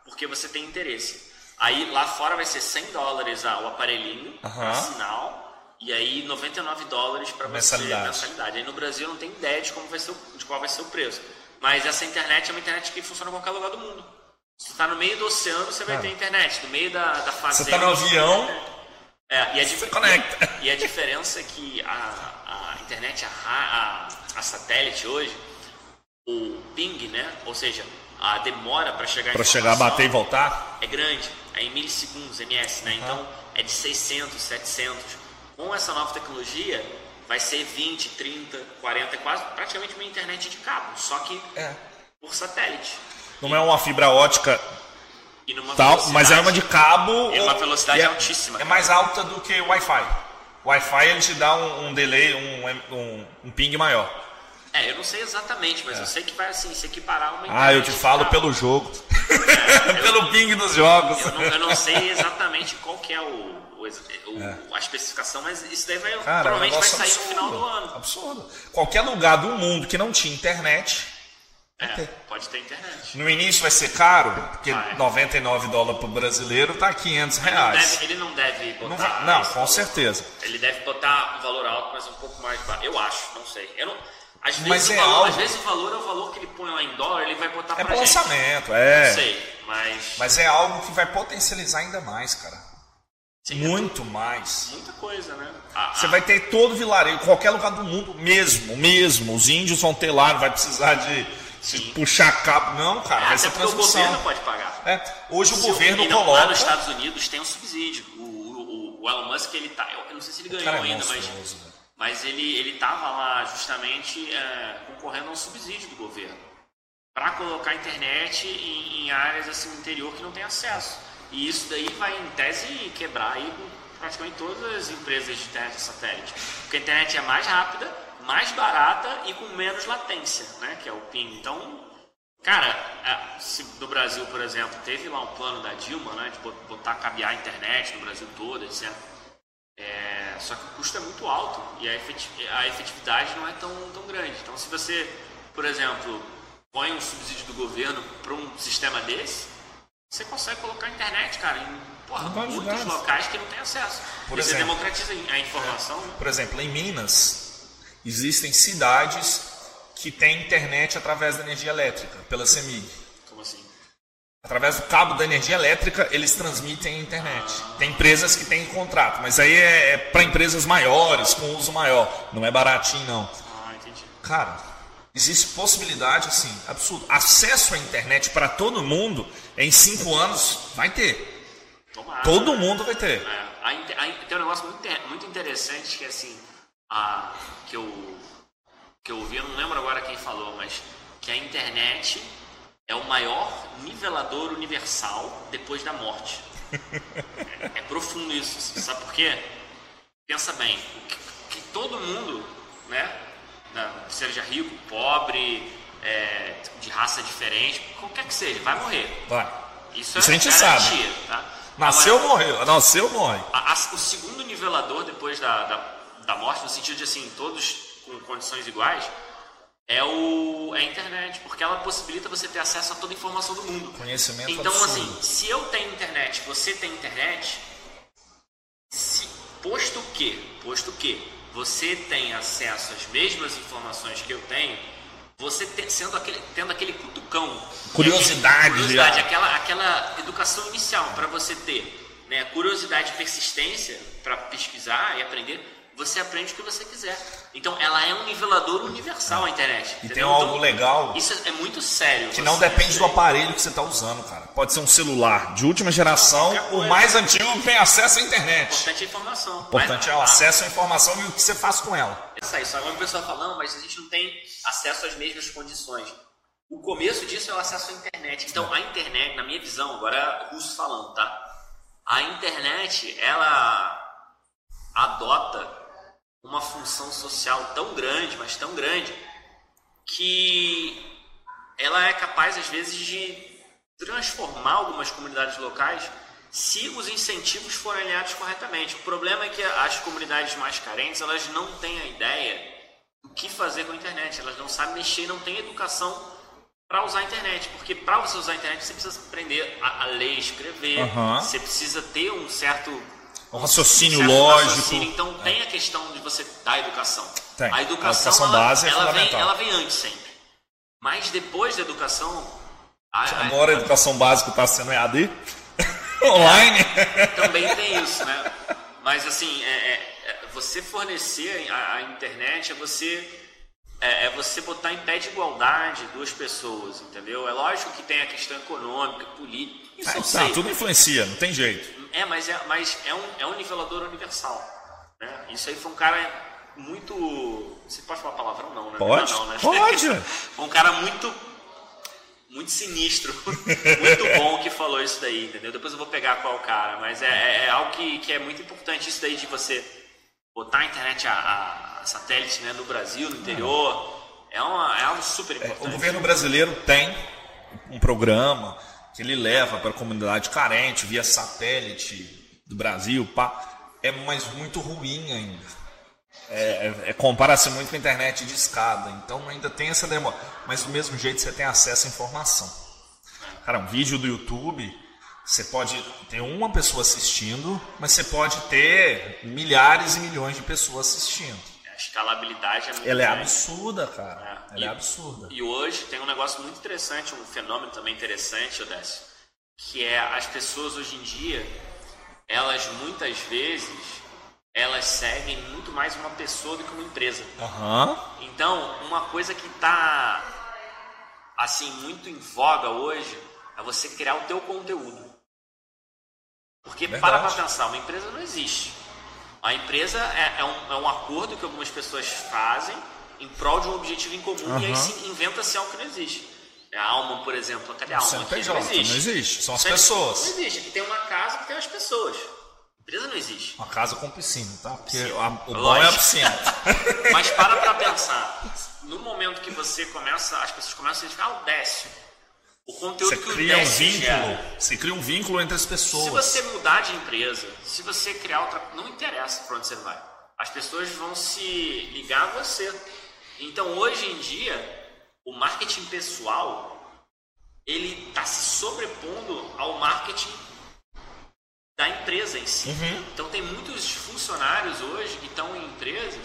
S2: porque você tem interesse. Aí lá fora vai ser 100 dólares ah, o aparelhinho, uh -huh. sinal e aí 99 dólares para você mensalidade. Aí no Brasil não tenho ideia de como vai ser o, de qual vai ser o preço. Mas essa internet é uma internet que funciona em qualquer lugar do mundo. Se você está no meio do oceano, você vai ter internet. No meio da, da fazenda.
S1: Você está no avião.
S2: É, e a,
S1: você conecta.
S2: E a diferença é que a, a internet, a, a, a satélite hoje, o ping, né? Ou seja, a demora para chegar
S1: Para chegar, bater e voltar?
S2: É grande. É em milissegundos, ms, né? Uhum. Então é de 600, 700 com essa nova tecnologia, vai ser 20, 30, 40, quase praticamente uma internet de cabo, só que
S1: é.
S2: por satélite.
S1: Não é uma fibra ótica tal, mas é uma de cabo.
S2: É uma velocidade é, altíssima.
S1: É mais alta do que o Wi-Fi. O Wi-Fi ele te dá um, um delay, um, um, um, ping maior.
S2: É, eu não sei exatamente, mas é. eu sei que vai assim se equiparar uma
S1: Ah, eu te falo pelo jogo. É, pelo eu, ping dos jogos.
S2: Eu não, eu não sei exatamente qual que é o o, é. a especificação, mas isso daí vai, Cara, provavelmente vai sair absurdo, no final do ano.
S1: Absurdo. Qualquer lugar do mundo que não tinha internet.
S2: É, ter. pode ter internet.
S1: No início vai ser caro, porque ah, é. 99 dólares para o brasileiro tá 500 reais.
S2: Ele não deve, ele não deve
S1: botar. Não, não com valor. certeza.
S2: Ele deve botar um valor alto, mas um pouco mais baixo. Eu acho, não sei. Eu não, às vezes,
S1: mas
S2: é
S1: valor,
S2: algo... às vezes o valor é o valor que ele põe lá em dólar, ele vai botar
S1: é
S2: pra
S1: lançamento, é.
S2: Não sei, mas.
S1: Mas é algo que vai potencializar ainda mais, cara.
S2: Sim, é
S1: Muito mais.
S2: Muita coisa, né? A-
S1: Você
S2: a-
S1: vai ter todo vilarejo, qualquer lugar do mundo, mesmo, mesmo. Os índios vão ter lá, não vai precisar de, de
S2: Sim.
S1: puxar cabo. Não, cara, vai
S2: Até
S1: ser
S2: porque o
S1: transmissão.
S2: governo pode pagar.
S1: É, hoje o
S2: Se
S1: governo
S2: não,
S1: coloca.
S2: Lá nos Estados Unidos tem um subsídio. O, o, o Elon Musk, ele tá. Eu não sei se ele ganhou
S1: é
S2: ainda, mas,
S1: monstruoso, né?
S2: mas ele, ele tava lá justamente é, concorrendo a um subsídio do governo para colocar a internet em, em áreas assim no interior que não tem acesso. E isso daí vai, em tese, quebrar aí praticamente todas as empresas de internet satélite. Porque a internet é mais rápida, mais barata e com menos latência, né? Que é o PIN. Então, Cara, é, se no Brasil, por exemplo, teve lá um plano da Dilma, né, de bot- botar cabear a internet no Brasil todo, etc. É, só que o custo é muito alto e a, efeti- a efetividade não é tão, tão grande. Então, se você, por exemplo, põe um subsídio do governo para um sistema desse, você consegue colocar a internet, cara, em porra, muitos
S1: lugares.
S2: locais que não tem acesso.
S1: Por
S2: e você
S1: exemplo.
S2: democratiza a informação. né?
S1: Por exemplo, em Minas, existem cidades que têm internet através da energia elétrica, pela CEMIG.
S2: Como assim?
S1: Através do cabo da energia elétrica, eles transmitem a internet. Tem empresas que têm contrato, mas aí é, é para empresas maiores, com uso maior. Não é baratinho, não.
S2: Ah, entendi.
S1: Cara, existe possibilidade, assim, absurdo. Acesso à internet para todo mundo, em cinco anos, vai ter.
S2: Tomara.
S1: Todo mundo vai ter.
S2: É, tem um negócio muito, muito interessante que assim, a, que eu que eu ouvi, eu não lembro agora quem falou, mas que a internet é o maior nivelador universal depois da morte. é, é profundo isso, sabe por quê? Pensa bem, que, que todo mundo, né, seja rico, pobre, é, de raça diferente, qualquer que seja, vai morrer.
S1: Vai.
S2: Isso,
S1: Isso
S2: é
S1: a gente
S2: garantia, tá?
S1: Nasceu,
S2: Agora,
S1: morreu. Nasceu, morre.
S2: a- a- o segundo nivelador depois da, da, da morte, no sentido de assim, todos com condições iguais, é, o, é a internet, porque ela possibilita você ter acesso a toda a informação do mundo.
S1: Conhecimento
S2: Então,
S1: absurdo.
S2: assim, se eu tenho internet, você tem internet, se, posto que, posto que você tem acesso às mesmas informações que eu tenho, você te- sendo aquele, tendo aquele cutucão,
S1: Curiosidade,
S2: aquele- curiosidade
S1: já.
S2: aquela, aquela educação inicial para você ter, né, curiosidade e persistência para pesquisar e aprender, você aprende o que você quiser. Então, ela é um nivelador universal a internet.
S1: E tem algo
S2: Então,
S1: legal
S2: Isso é muito sério.
S1: que não depende do aparelho que você está usando, cara. Pode ser um celular de última geração, o mais antigo tem acesso à internet.
S2: importante é a informação.
S1: Importante
S2: Mas-
S1: é o acesso à informação e o que você faz com ela.
S2: Isso aí, só uma pessoa falando, mas a gente não tem acesso às mesmas condições. O começo disso é o acesso à internet. Então, a internet, na minha visão, agora russo falando, tá? A internet, ela adota uma função social tão grande, mas tão grande, que ela é capaz, às vezes, de transformar algumas comunidades locais se os incentivos forem alinhados corretamente. O problema é que as comunidades mais carentes, elas não têm a ideia do que fazer com a internet. Elas não sabem mexer, não têm educação para usar a internet. Porque para você usar a internet, você precisa aprender a, a ler, escrever.
S1: Aham.
S2: Você precisa ter um certo
S1: Um raciocínio
S2: certo
S1: lógico.
S2: raciocínio. Então tem a questão de você dar educação.
S1: Tem.
S2: A
S1: A
S2: educação,
S1: educação
S2: ela,
S1: base é
S2: ela vem,
S1: fundamental.
S2: ela vem antes sempre. Mas depois da educação, a- a-
S1: Agora a educação básica está sendo EAD. Online.
S2: também tem isso, né? Mas assim, é, é- é você fornecer a, a internet é você é, é você botar em pé de igualdade duas pessoas, entendeu? É lógico que tem a questão econômica, política, isso eu
S1: Tá,
S2: sei.
S1: tudo influencia, não tem jeito.
S2: É, mas é, mas é, um, é um nivelador universal. Né? Isso aí foi um cara muito. Você pode falar palavrão não, né?
S1: Pode,
S2: Não, né?
S1: pode.
S2: foi um cara muito. Muito sinistro, muito bom que falou isso daí, entendeu? Depois eu vou pegar qual cara, mas é, é- é algo que, que é muito importante isso daí de você botar a internet a, a satélite né, no Brasil, no interior. É, uma, é algo super
S1: O
S2: importante.
S1: governo brasileiro tem um programa que ele leva para a comunidade carente via satélite do Brasil, pá. É mais muito ruim ainda. É, é- é- compara-se muito com a internet de escada, então ainda tem essa demora. Mas do mesmo jeito você tem acesso à informação. Cara, um vídeo do YouTube, você pode ter uma pessoa assistindo, mas você pode ter milhares e milhões de pessoas assistindo.
S2: A escalabilidade é muito
S1: Ela é
S2: grande.
S1: absurda, cara.
S2: É.
S1: Ela é
S2: E-
S1: absurda.
S2: E hoje tem um negócio muito interessante, um fenômeno também interessante, Odécio, que é as pessoas hoje em dia, elas muitas vezes elas seguem muito mais uma pessoa do que uma empresa.
S1: Aham.
S2: Então, uma coisa que está assim muito em voga hoje é você criar o teu conteúdo. Porque
S1: Verdade.
S2: para para pensar, uma empresa não existe. A empresa é, é um, é um acordo que algumas pessoas fazem em prol de um objetivo em comum e aí inventa-se algo que não existe. É A alma, por exemplo, cadê a alma?
S1: CNPJ
S2: não existe.
S1: não existe, são as
S2: aí
S1: pessoas.
S2: Não existe. Aqui tem uma casa que tem as pessoas. Empresa não existe.
S1: Uma casa com piscina, tá? Porque
S2: Sim.
S1: a- o bom é a piscina.
S2: Mas para pra pensar. No momento que você começa, as pessoas começam a identificar o Décio. O conteúdo
S1: Você
S2: que o
S1: cria um
S2: Décio
S1: vínculo. Você cria um vínculo entre as
S2: Se
S1: pessoas.
S2: você mudar de empresa, se você criar outra. Não interessa para onde você vai. As pessoas vão se ligar a você. Então hoje em dia, o marketing pessoal ele está se sobrepondo ao marketing da empresa em si.
S1: Uhum.
S2: Então tem muitos funcionários hoje que estão em empresas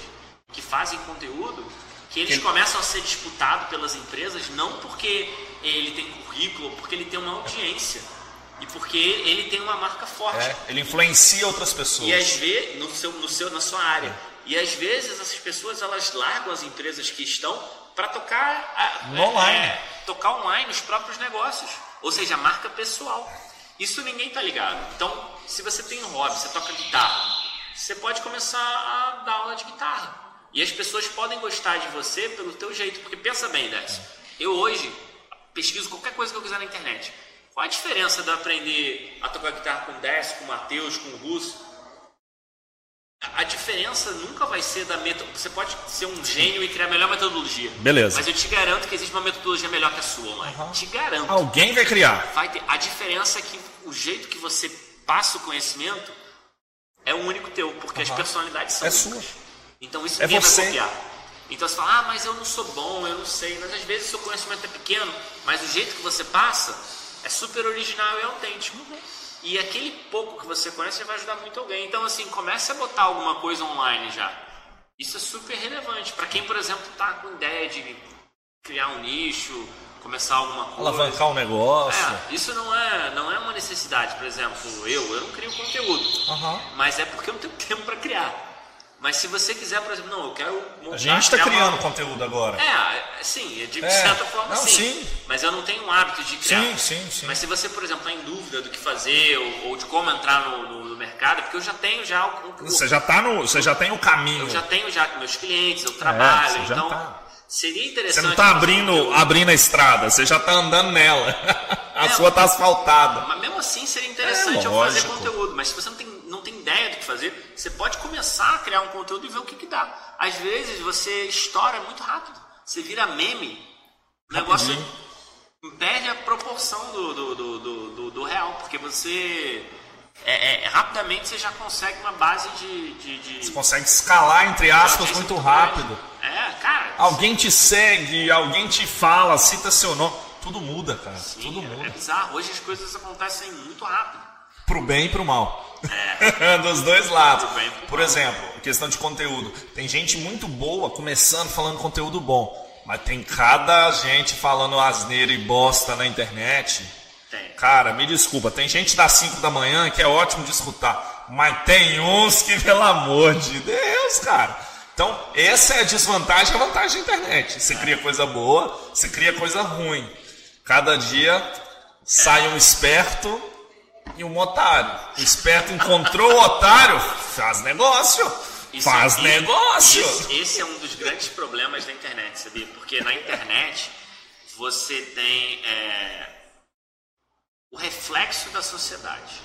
S2: que fazem conteúdo que eles
S1: Que-
S2: começam a ser disputados pelas empresas não porque ele tem currículo, porque ele tem uma audiência e porque ele tem uma marca forte.
S1: É, ele influencia outras pessoas.
S2: E às vezes, no seu, no seu, na sua área. E às vezes essas pessoas elas largam as empresas que estão para tocar a-
S1: No online.
S2: é, tocar online os próprios negócios, ou seja, a marca pessoal. Isso ninguém tá ligado. Então, se você tem um hobby, você toca guitarra, você pode começar a dar aula de guitarra. E as pessoas podem gostar de você pelo teu jeito, porque pensa bem, Décio. Eu hoje pesquiso qualquer coisa que eu quiser na internet. Qual a diferença de eu aprender a tocar guitarra com o Décio, com o Matheus, com o Russo? A- diferença nunca vai ser da metodologia. Você pode ser um gênio e criar a melhor metodologia.
S1: Beleza.
S2: Mas eu te garanto que existe uma metodologia melhor que a sua, mãe. Te garanto.
S1: Alguém vai criar.
S2: Vai ter... A diferença é que o jeito que você passa o conhecimento é o único teu, porque as personalidades são
S1: É
S2: únicas.
S1: sua.
S2: Então isso
S1: É
S2: ninguém
S1: você.
S2: vai copiar. Então você fala, ah, mas eu não sou bom, eu não sei. Mas às vezes o seu conhecimento é pequeno, mas o jeito que você passa é super original e autêntico. E aquele pouco que você conhece vai ajudar muito alguém. Então, assim, comece a botar alguma coisa online já. Isso é super relevante. Para quem, por exemplo, tá com ideia de criar um nicho, começar alguma coisa.
S1: Alavancar um negócio.
S2: É, isso não é, não é uma necessidade. Por exemplo, eu, eu não crio conteúdo.
S1: Aham.
S2: Mas é porque eu não tenho tempo para criar. Mas se você quiser, por exemplo, não, eu quero montar,
S1: A gente está
S2: criar
S1: criando
S2: uma...
S1: conteúdo agora.
S2: É, sim, de
S1: É.
S2: certa forma
S1: Não,
S2: sim.
S1: sim.
S2: Mas eu não tenho o hábito de criar.
S1: Sim, sim, sim.
S2: Mas se você, por exemplo, está em dúvida do que fazer ou, ou de como entrar no, no- no mercado, é porque eu já tenho já o, o-
S1: Você já tá no. Você já tem o caminho.
S2: eu já tenho já meus clientes, eu trabalho,
S1: você já
S2: então
S1: tá.
S2: seria interessante.
S1: Você não tá
S2: fazer
S1: abrindo, abrindo a estrada, você já tá andando nela. A
S2: É,
S1: sua tá asfaltada.
S2: Mas mesmo assim seria interessante
S1: É,
S2: eu fazer conteúdo. Mas se você não tem, não tem ideia do que fazer, você pode começar a criar um conteúdo e ver o que, que dá. Às vezes você estoura muito rápido. Você vira meme. O negócio perde a proporção do, do, do, do, do- real. Porque você. é- é- rapidamente você já consegue uma base de. de, de
S1: Você consegue escalar, entre aspas, muito rápido.
S2: É, cara.
S1: Alguém te segue, alguém te fala, cita seu nome. Tudo muda, cara.
S2: sim,
S1: Tudo
S2: é- É
S1: muda.
S2: bizarro. Hoje as coisas acontecem muito rápido.
S1: Pro bem e pro mal.
S2: É.
S1: Dos dois lados. Por exemplo, questão de conteúdo. Tem gente muito boa começando falando conteúdo bom. Mas tem cada gente falando asneira e bosta na internet.
S2: Tem.
S1: Cara, me desculpa, tem gente das 5 da manhã que é ótimo de escutar, mas tem uns que, pelo amor de Deus, cara. Então, essa é a desvantagem e a vantagem da internet. Você cria coisa boa, você cria coisa ruim. Cada dia sai um esperto e um otário. O esperto encontrou o otário, faz negócio.
S2: Isso
S1: faz
S2: é-
S1: negócio.
S2: Esse, esse é um dos grandes problemas da internet, sabia? Porque na internet você tem é, o reflexo da sociedade.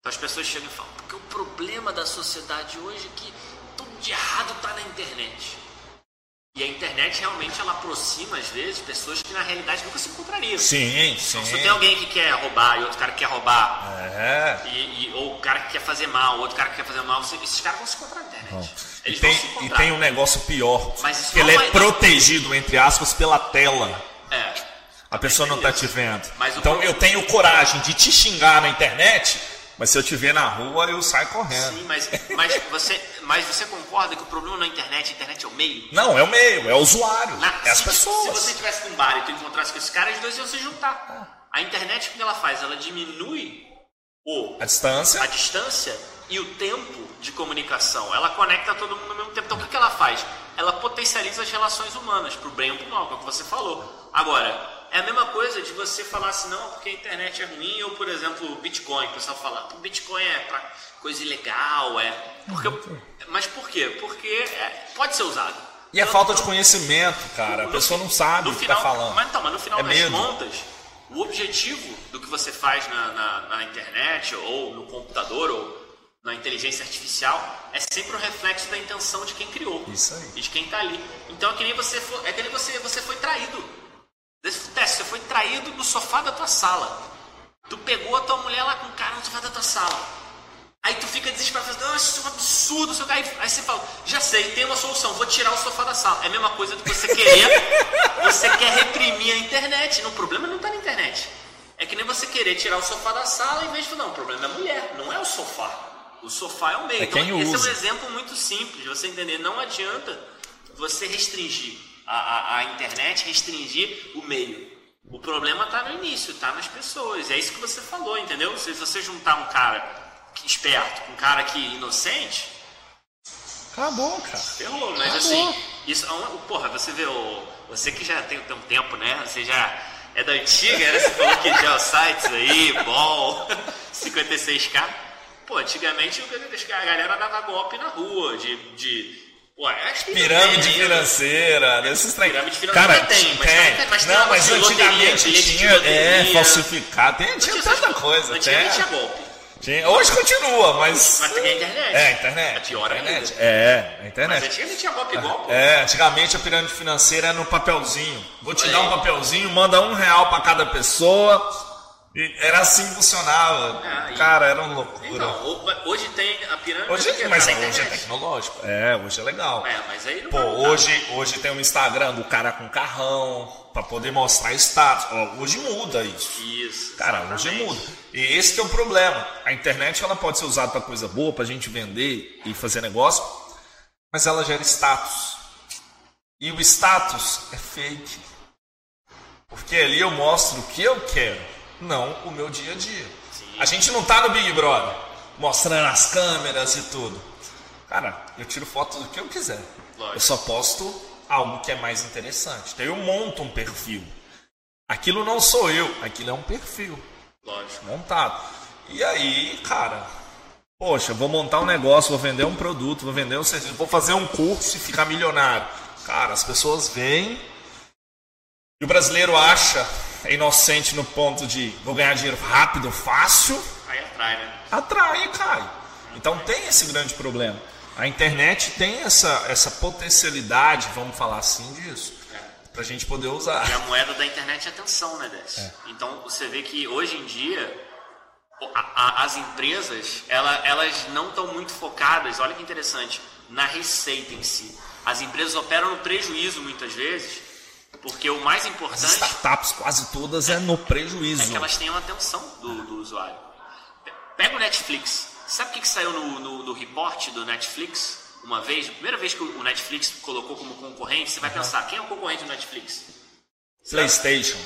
S2: Então as pessoas chegam e falam, porque o problema da sociedade hoje é que tudo de errado está na internet. E a internet realmente ela aproxima, às vezes, pessoas que na realidade nunca se encontrariam.
S1: Sim, sim.
S2: Então, se tem alguém que quer roubar e outro cara que quer roubar,
S1: É.
S2: e, e- ou o cara que quer fazer mal, outro cara que quer fazer mal, você- esses caras vão se encontrar na internet.
S1: E
S2: Eles
S1: tem, e tem um negócio pior.
S2: Mas
S1: ele é protegido, entre aspas, pela tela.
S2: É.
S1: A pessoa não tá te vendo. Então
S2: pro-
S1: eu tenho coragem de te xingar na internet, mas se eu te ver na rua, eu saio correndo.
S2: Sim, mas, mas, você, mas você concorda que o problema na internet, a internet é o meio?
S1: Não, é o meio, é o usuário,
S2: Na-
S1: é as
S2: se,
S1: pessoas.
S2: se você estivesse num bar e tu encontrasse com esses caras, os dois iam se juntar. A internet, o que ela faz? Ela diminui o,
S1: A distância.
S2: a distância e o tempo de comunicação. Ela conecta todo mundo ao mesmo tempo. Então o que, que ela faz? Ela potencializa as relações humanas, pro bem ou pro mal, que é o que você falou. Agora, é a mesma coisa de você falar assim, não, porque a internet é ruim, ou por exemplo, o Bitcoin, o pessoal fala, o Bitcoin é pra coisa ilegal, é. Porque, mas por quê? Porque é- pode ser usado.
S1: E é
S2: Então,
S1: falta de
S2: então,
S1: conhecimento, cara. A
S2: no
S1: pessoa
S2: fi-
S1: não sabe o que
S2: final,
S1: tá falando.
S2: Mas, então, mas no final
S1: É
S2: das
S1: medo.
S2: contas, o objetivo do que você faz na, na- na internet, ou no computador, ou na inteligência artificial, é sempre o reflexo da intenção de quem criou.
S1: Isso aí.
S2: E de quem tá ali. Então é que nem você foi, é que nem você, você foi traído. Teste, você foi traído no sofá da tua sala. Tu pegou a tua mulher lá com o cara no sofá da tua sala. Aí tu fica desesperado, falando, nossa, isso é um absurdo, isso é... aí, aí você fala, já sei, tem uma solução, vou tirar o sofá da sala. É a mesma coisa de você querer, você quer reprimir a internet. Não, o problema não está na internet. É que nem você querer tirar o sofá da sala em vez de falar, não, o problema é a mulher, não é o sofá. O sofá é o meio.
S1: É
S2: então, esse é um
S1: usa.
S2: exemplo muito simples de você entender. Não adianta você restringir a, a, a internet, restringir o meio. O problema está no início, está nas pessoas. É isso que você falou, entendeu? Se você juntar um cara esperto com um cara que inocente,
S1: Acabou, cara.
S2: ferrou. Mas
S1: Acabou.
S2: assim, isso, é porra, você vê o. Você que já tem, tem um tempo, né? Você já é da antiga, né? Você falou que já os sites aí, bom, 56k. Pô, antigamente a galera dava golpe na rua, de. de pô, acho que ainda
S1: Pirâmide
S2: tem ainda.
S1: financeira, desses trem.
S2: Pirâmide financeira
S1: Cara,
S2: tem, mas
S1: tem.
S2: mas
S1: não, mas
S2: loteria,
S1: antigamente
S2: bilhete de
S1: tinha. É,
S2: loteria.
S1: falsificar. Tem, tinha
S2: Tinha
S1: tanta coisa.
S2: Antigamente
S1: Tinha,
S2: golpe.
S1: tinha. Hoje continua, mas.
S2: Mas tem a internet.
S1: É, a internet.
S2: É pior
S1: a internet.
S2: ainda.
S1: É, a
S2: Mas
S1: internet.
S2: antigamente tinha golpe igual, pô.
S1: É, antigamente a pirâmide financeira era no papelzinho. Vou te
S2: Olha
S1: dar um papelzinho, manda um real pra cada pessoa. E era assim que funcionava.
S2: Ah, e-
S1: Cara, era uma loucura.
S2: Então, ho- hoje tem a pirâmide.
S1: Hoje,
S2: que é
S1: mas hoje é tecnológico. É, hoje é legal.
S2: É, mas aí não
S1: Pô, hoje, hoje tem um Instagram do cara com carrão pra poder mostrar status. Ó, hoje muda isso.
S2: Isso.
S1: Cara, hoje
S2: exatamente.
S1: muda. E esse que é o problema. A internet ela pode ser usada pra coisa boa, pra gente vender e fazer negócio, mas ela gera status. E o status é fake. Porque ali eu mostro o que eu quero, não o meu dia a dia. A gente não tá no Big Brother mostrando as câmeras e tudo. Cara, eu tiro foto do que eu quiser.
S2: Lógico.
S1: Eu só posto algo que é mais interessante. Então eu monto um perfil. Aquilo não sou eu, aquilo é um perfil
S2: Lógico.
S1: montado. E aí, cara, poxa, vou montar um negócio, vou vender um produto, vou vender um serviço, vou fazer um curso e ficar milionário. Cara, as pessoas vêm e o brasileiro acha, é inocente no ponto de vou ganhar dinheiro rápido, fácil,
S2: Aí atrai, né?
S1: atrai e cai. Então tem esse grande problema. A internet tem essa, essa potencialidade, vamos falar assim, disso, pra gente poder usar.
S2: E a moeda da internet é atenção, né, Décio?
S1: É.
S2: Então você vê que hoje em dia a- a- as empresas ela- elas não estão muito focadas, olha que interessante, na receita em si. As empresas operam no prejuízo muitas vezes, porque o mais
S1: As
S2: importante
S1: startups, quase todas, é no
S2: é
S1: prejuízo.
S2: que elas tenham atenção do, do usuário. Pe- Pega o Netflix. Sabe o que, que saiu no, no, no report do Netflix? Uma vez, a primeira vez que o Netflix colocou como concorrente, você vai pensar, quem é o concorrente do Netflix?
S1: PlayStation.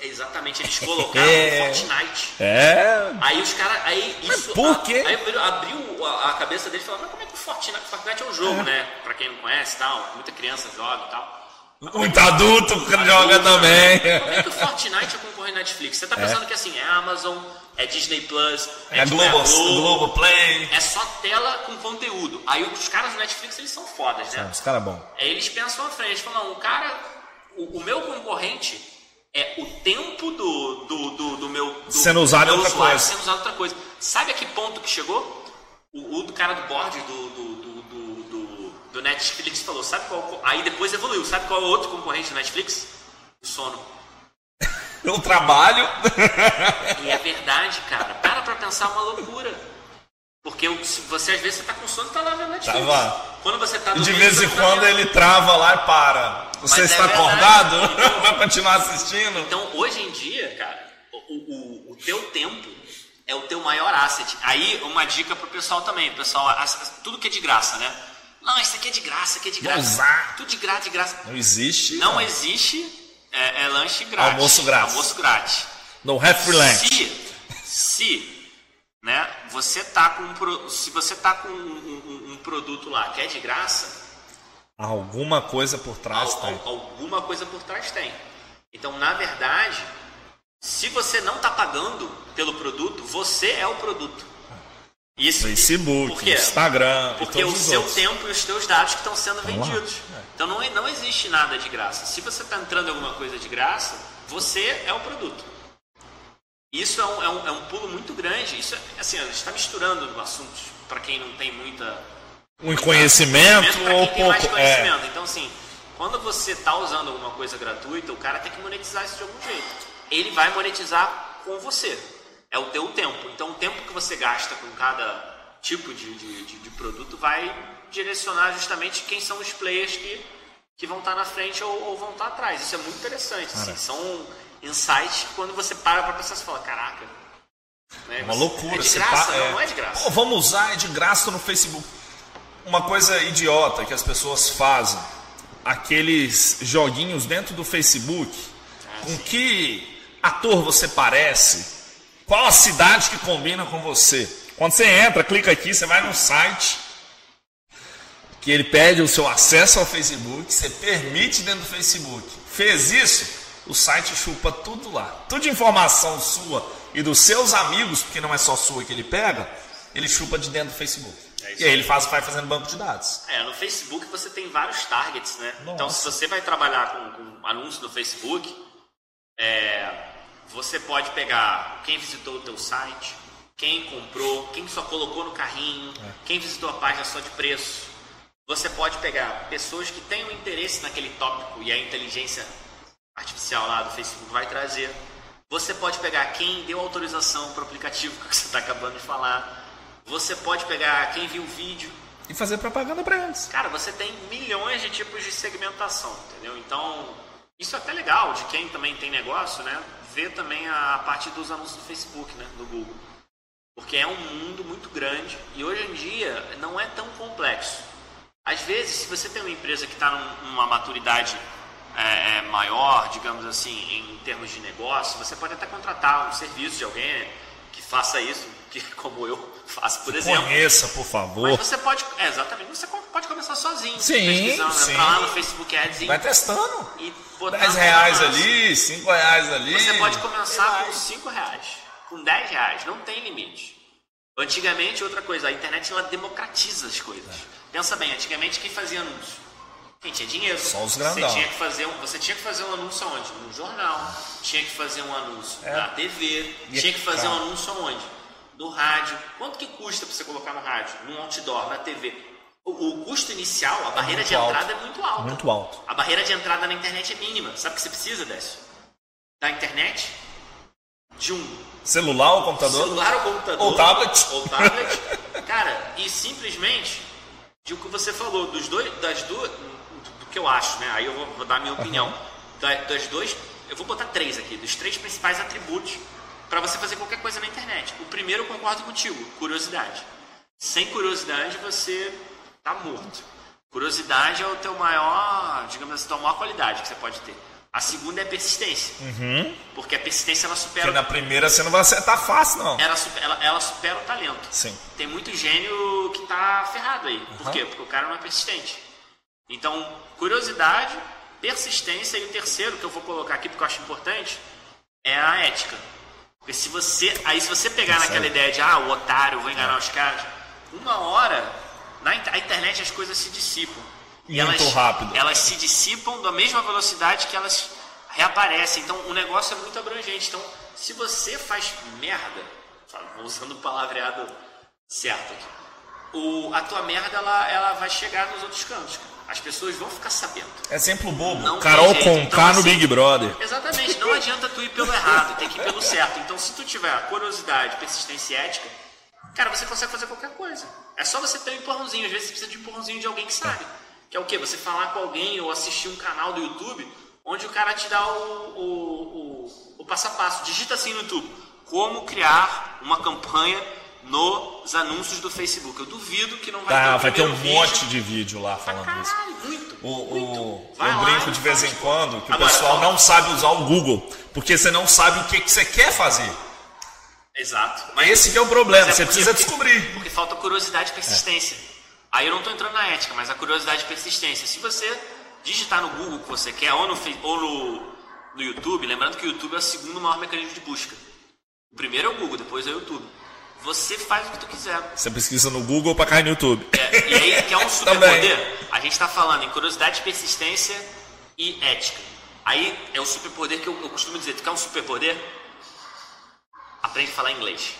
S2: É Exatamente, eles colocaram
S1: É.
S2: Fortnite.
S1: É.
S2: Aí os caras. Aí isso.
S1: por
S2: a-
S1: quê?
S2: Aí abriu a, a cabeça dele e falou, mas como é que o Fortnite. Fortnite é um jogo, né? Pra quem não conhece e tal. Muita criança joga e tal.
S1: Muito adulto que joga também.
S2: Como é que o Fortnite é concorrente na Netflix? Você tá pensando que assim, é Amazon, é Disney Plus,
S1: É
S2: tipo,
S1: Globo,
S2: Globo,
S1: Play.
S2: É só tela com conteúdo. Aí os caras do Netflix eles são fodas, né?
S1: Os caras bom.
S2: Aí eles pensam à frente, falam, o cara, o, o meu concorrente é o tempo do, do, do, do meu. Do,
S1: Sendo usado
S2: do meu
S1: outra
S2: usuário
S1: coisa.
S2: Sendo usado outra coisa. Sabe a que ponto que chegou? O, o cara do board do, do, do, Netflix falou, sabe qual. Aí depois evoluiu, sabe qual é o outro concorrente do Netflix? O sono.
S1: Eu trabalho.
S2: E é verdade, cara. Para pra pensar uma loucura. Porque o- você às vezes você tá com sono e tá lá vendo Netflix.
S1: Tava.
S2: Quando você tá
S1: E de
S2: dormindo,
S1: vez em
S2: tá
S1: quando
S2: vendo.
S1: ele trava lá e para. Você
S2: Mas é
S1: está
S2: verdade.
S1: acordado?
S2: Então-
S1: Vai continuar assistindo?
S2: Então, hoje em dia, cara, o, o, o teu tempo é o teu maior asset. Aí, uma dica pro pessoal também. Pessoal, tudo que é de graça, né? Não, isso aqui é de graça, isso aqui é de graça.
S1: usar.
S2: Tudo de graça, de graça.
S1: Não existe.
S2: Não existe é, é lanche grátis.
S1: Almoço grátis.
S2: Almoço grátis.
S1: No lunch.
S2: Se, se né? Você tá com um, se você tá com um, um, um, produto lá que é de graça,
S1: alguma coisa por trás
S2: al,
S1: tem.
S2: alguma coisa por trás tem. Então, na verdade, se você não está pagando pelo produto, você é o produto.
S1: Isso, Facebook, Instagram,
S2: porque o seu outros. tempo e os seus dados que estão sendo Vamos vendidos. É. Então não, não existe nada de graça. Se você está entrando em alguma coisa de graça, você é o produto. Isso é um, é um, é um pulo muito grande. Isso é, assim, a gente está misturando assuntos para quem não tem muita.
S1: Um conhecimento, conhecimento ou pouco. Mais
S2: é. conhecimento. Então, assim, quando você está usando alguma coisa gratuita, o cara tem que monetizar isso de algum jeito. Ele vai monetizar com você. É o teu tempo. Então, o tempo que você gasta com cada tipo de, de, de, de produto vai direcionar justamente quem são os players que, que vão estar na frente ou, ou vão estar atrás. Isso é muito interessante. Assim, são insights que quando você para para pensar, você fala, caraca.
S1: Né? Uma loucura. É
S2: de graça, tá, não, é... não é de graça.
S1: Pô, vamos usar, é de graça no Facebook. Uma coisa idiota que as pessoas fazem, aqueles joguinhos dentro do Facebook, ah, com sim. que ator você parece, qual a cidade que combina com você. Quando você entra, clica aqui, você vai no site, que ele pede o seu acesso ao Facebook, você permite dentro do Facebook. Fez isso, o site chupa tudo lá. Tudo de informação sua e dos seus amigos, porque não é só sua que ele pega, ele chupa de dentro do Facebook. É e aí ele faz, vai fazendo banco de dados.
S2: É, no Facebook você tem vários targets, né? Nossa. Então se você vai trabalhar com, com anúncio no Facebook, é, você pode pegar quem visitou o teu site, quem comprou, quem só colocou no carrinho, é. quem visitou a página só de preço. Você pode pegar pessoas que tenham interesse naquele tópico e a inteligência artificial lá do Facebook vai trazer. Você pode pegar quem deu autorização para o aplicativo que você está acabando de falar. Você pode pegar quem viu o vídeo.
S1: E fazer propaganda para eles.
S2: Cara, você tem milhões de tipos de segmentação, entendeu? Então, isso é até legal de quem também tem negócio, né? Ver também a, a parte dos anúncios do Facebook, né? Do Google. Porque é um mundo muito grande e hoje em dia não é tão complexo. Às vezes, se você tem uma empresa que está numa maturidade é, é, maior, digamos assim, em termos de negócio, você pode até contratar um serviço de alguém que faça isso, que como eu faço, por exemplo.
S1: Conheça, por favor.
S2: Mas você pode, é, exatamente, você pode começar sozinho,
S1: sim, pesquisando,
S2: sim. lá no Facebook Ads.
S1: Vai testando.
S2: E
S1: 10 reais ali, 5 reais ali.
S2: Você pode começar com 5 reais, com 10 reais, não tem limite. Antigamente, outra coisa, a internet ela democratiza as coisas. Pensa bem, antigamente quem fazia anúncio? Quem tinha dinheiro.
S1: Só os grandão.
S2: Você tinha que fazer um, você tinha que fazer um anúncio aonde? No jornal. Tinha que fazer um anúncio é. na TV. E tinha que fazer um anúncio aonde? No rádio. Quanto que custa para você colocar no rádio? No outdoor, na TV? O, custo inicial, a é barreira de alto. entrada é muito alta.
S1: Muito alto.
S2: A barreira de entrada na internet é mínima. Sabe o que você precisa, Décio? Da internet? De um
S1: celular ou computador?
S2: Celular ou computador.
S1: Ou tablet.
S2: Ou tablet. Cara, e simplesmente de o que você falou, dos dois, das duas, que eu acho, né? Aí eu vou, vou dar a minha opinião. Uhum. Das dois, eu vou botar três aqui, dos três principais atributos para você fazer qualquer coisa na internet. O primeiro eu concordo contigo, curiosidade. Sem curiosidade você tá morto. Curiosidade é o teu maior, digamos assim, a tua maior qualidade que você pode ter. A segunda é persistência.
S1: Uhum.
S2: Porque a persistência ela supera.
S1: Porque na primeira você não vai acertar fácil, não.
S2: Ela, ela, ela supera o talento.
S1: Sim.
S2: Tem muito gênio que tá ferrado aí. Por uhum. quê? Porque o cara não é persistente. Então, curiosidade, persistência e o terceiro que eu vou colocar aqui porque eu acho importante é a ética. Porque se você, aí se você pegar naquela ideia de ah, o otário, vou enganar os caras, uma hora na a internet as coisas se dissipam.
S1: E Muito elas, rápido.
S2: Elas se dissipam da mesma velocidade que elas reaparecem. Então o negócio é muito abrangente. Então, se você faz merda, usando o palavreado certo aqui, o, a tua merda ela, ela vai chegar nos outros cantos. As pessoas vão ficar sabendo.
S1: Exemplo bobo. Não Carol Conká então, assim, no Big Brother.
S2: Exatamente. Não adianta tu ir pelo errado, tem que ir pelo certo. Então, se tu tiver curiosidade, persistência e ética, cara, você consegue fazer qualquer coisa. É só você ter um empurrãozinho. Às vezes você precisa de um empurrãozinho de alguém que sabe. Que é o quê? Você falar com alguém ou assistir um canal do YouTube onde o cara te dá o, o, o, o passo a passo. Digita assim no YouTube. Como criar uma campanha nos anúncios do Facebook. Eu duvido que não vai
S1: tá,
S2: ter um
S1: Vai ter um
S2: vídeo.
S1: monte de vídeo lá falando isso.
S2: Muito,
S1: o,
S2: muito.
S1: O, eu brinco de vez em quando que Agora, o pessoal não sabe usar o Google, porque você não sabe o que, que você quer fazer.
S2: Exato.
S1: Mas esse que é o problema,
S2: é
S1: você
S2: porque-
S1: precisa descobrir.
S2: Porque falta curiosidade e persistência. Aí eu não estou entrando na ética, mas a curiosidade e persistência. Se você digitar no Google o que você quer, ou no, ou no, no YouTube, lembrando que o YouTube é o segundo maior mecanismo de busca. O primeiro é o Google, depois é o YouTube. Você faz o que tu quiser.
S1: Você pesquisa no Google pra cair no YouTube.
S2: É, e aí, que é um superpoder, a gente está falando em curiosidade, persistência e ética. Aí é o superpoder que eu, eu costumo dizer, tu quer um superpoder? Aprende a falar inglês.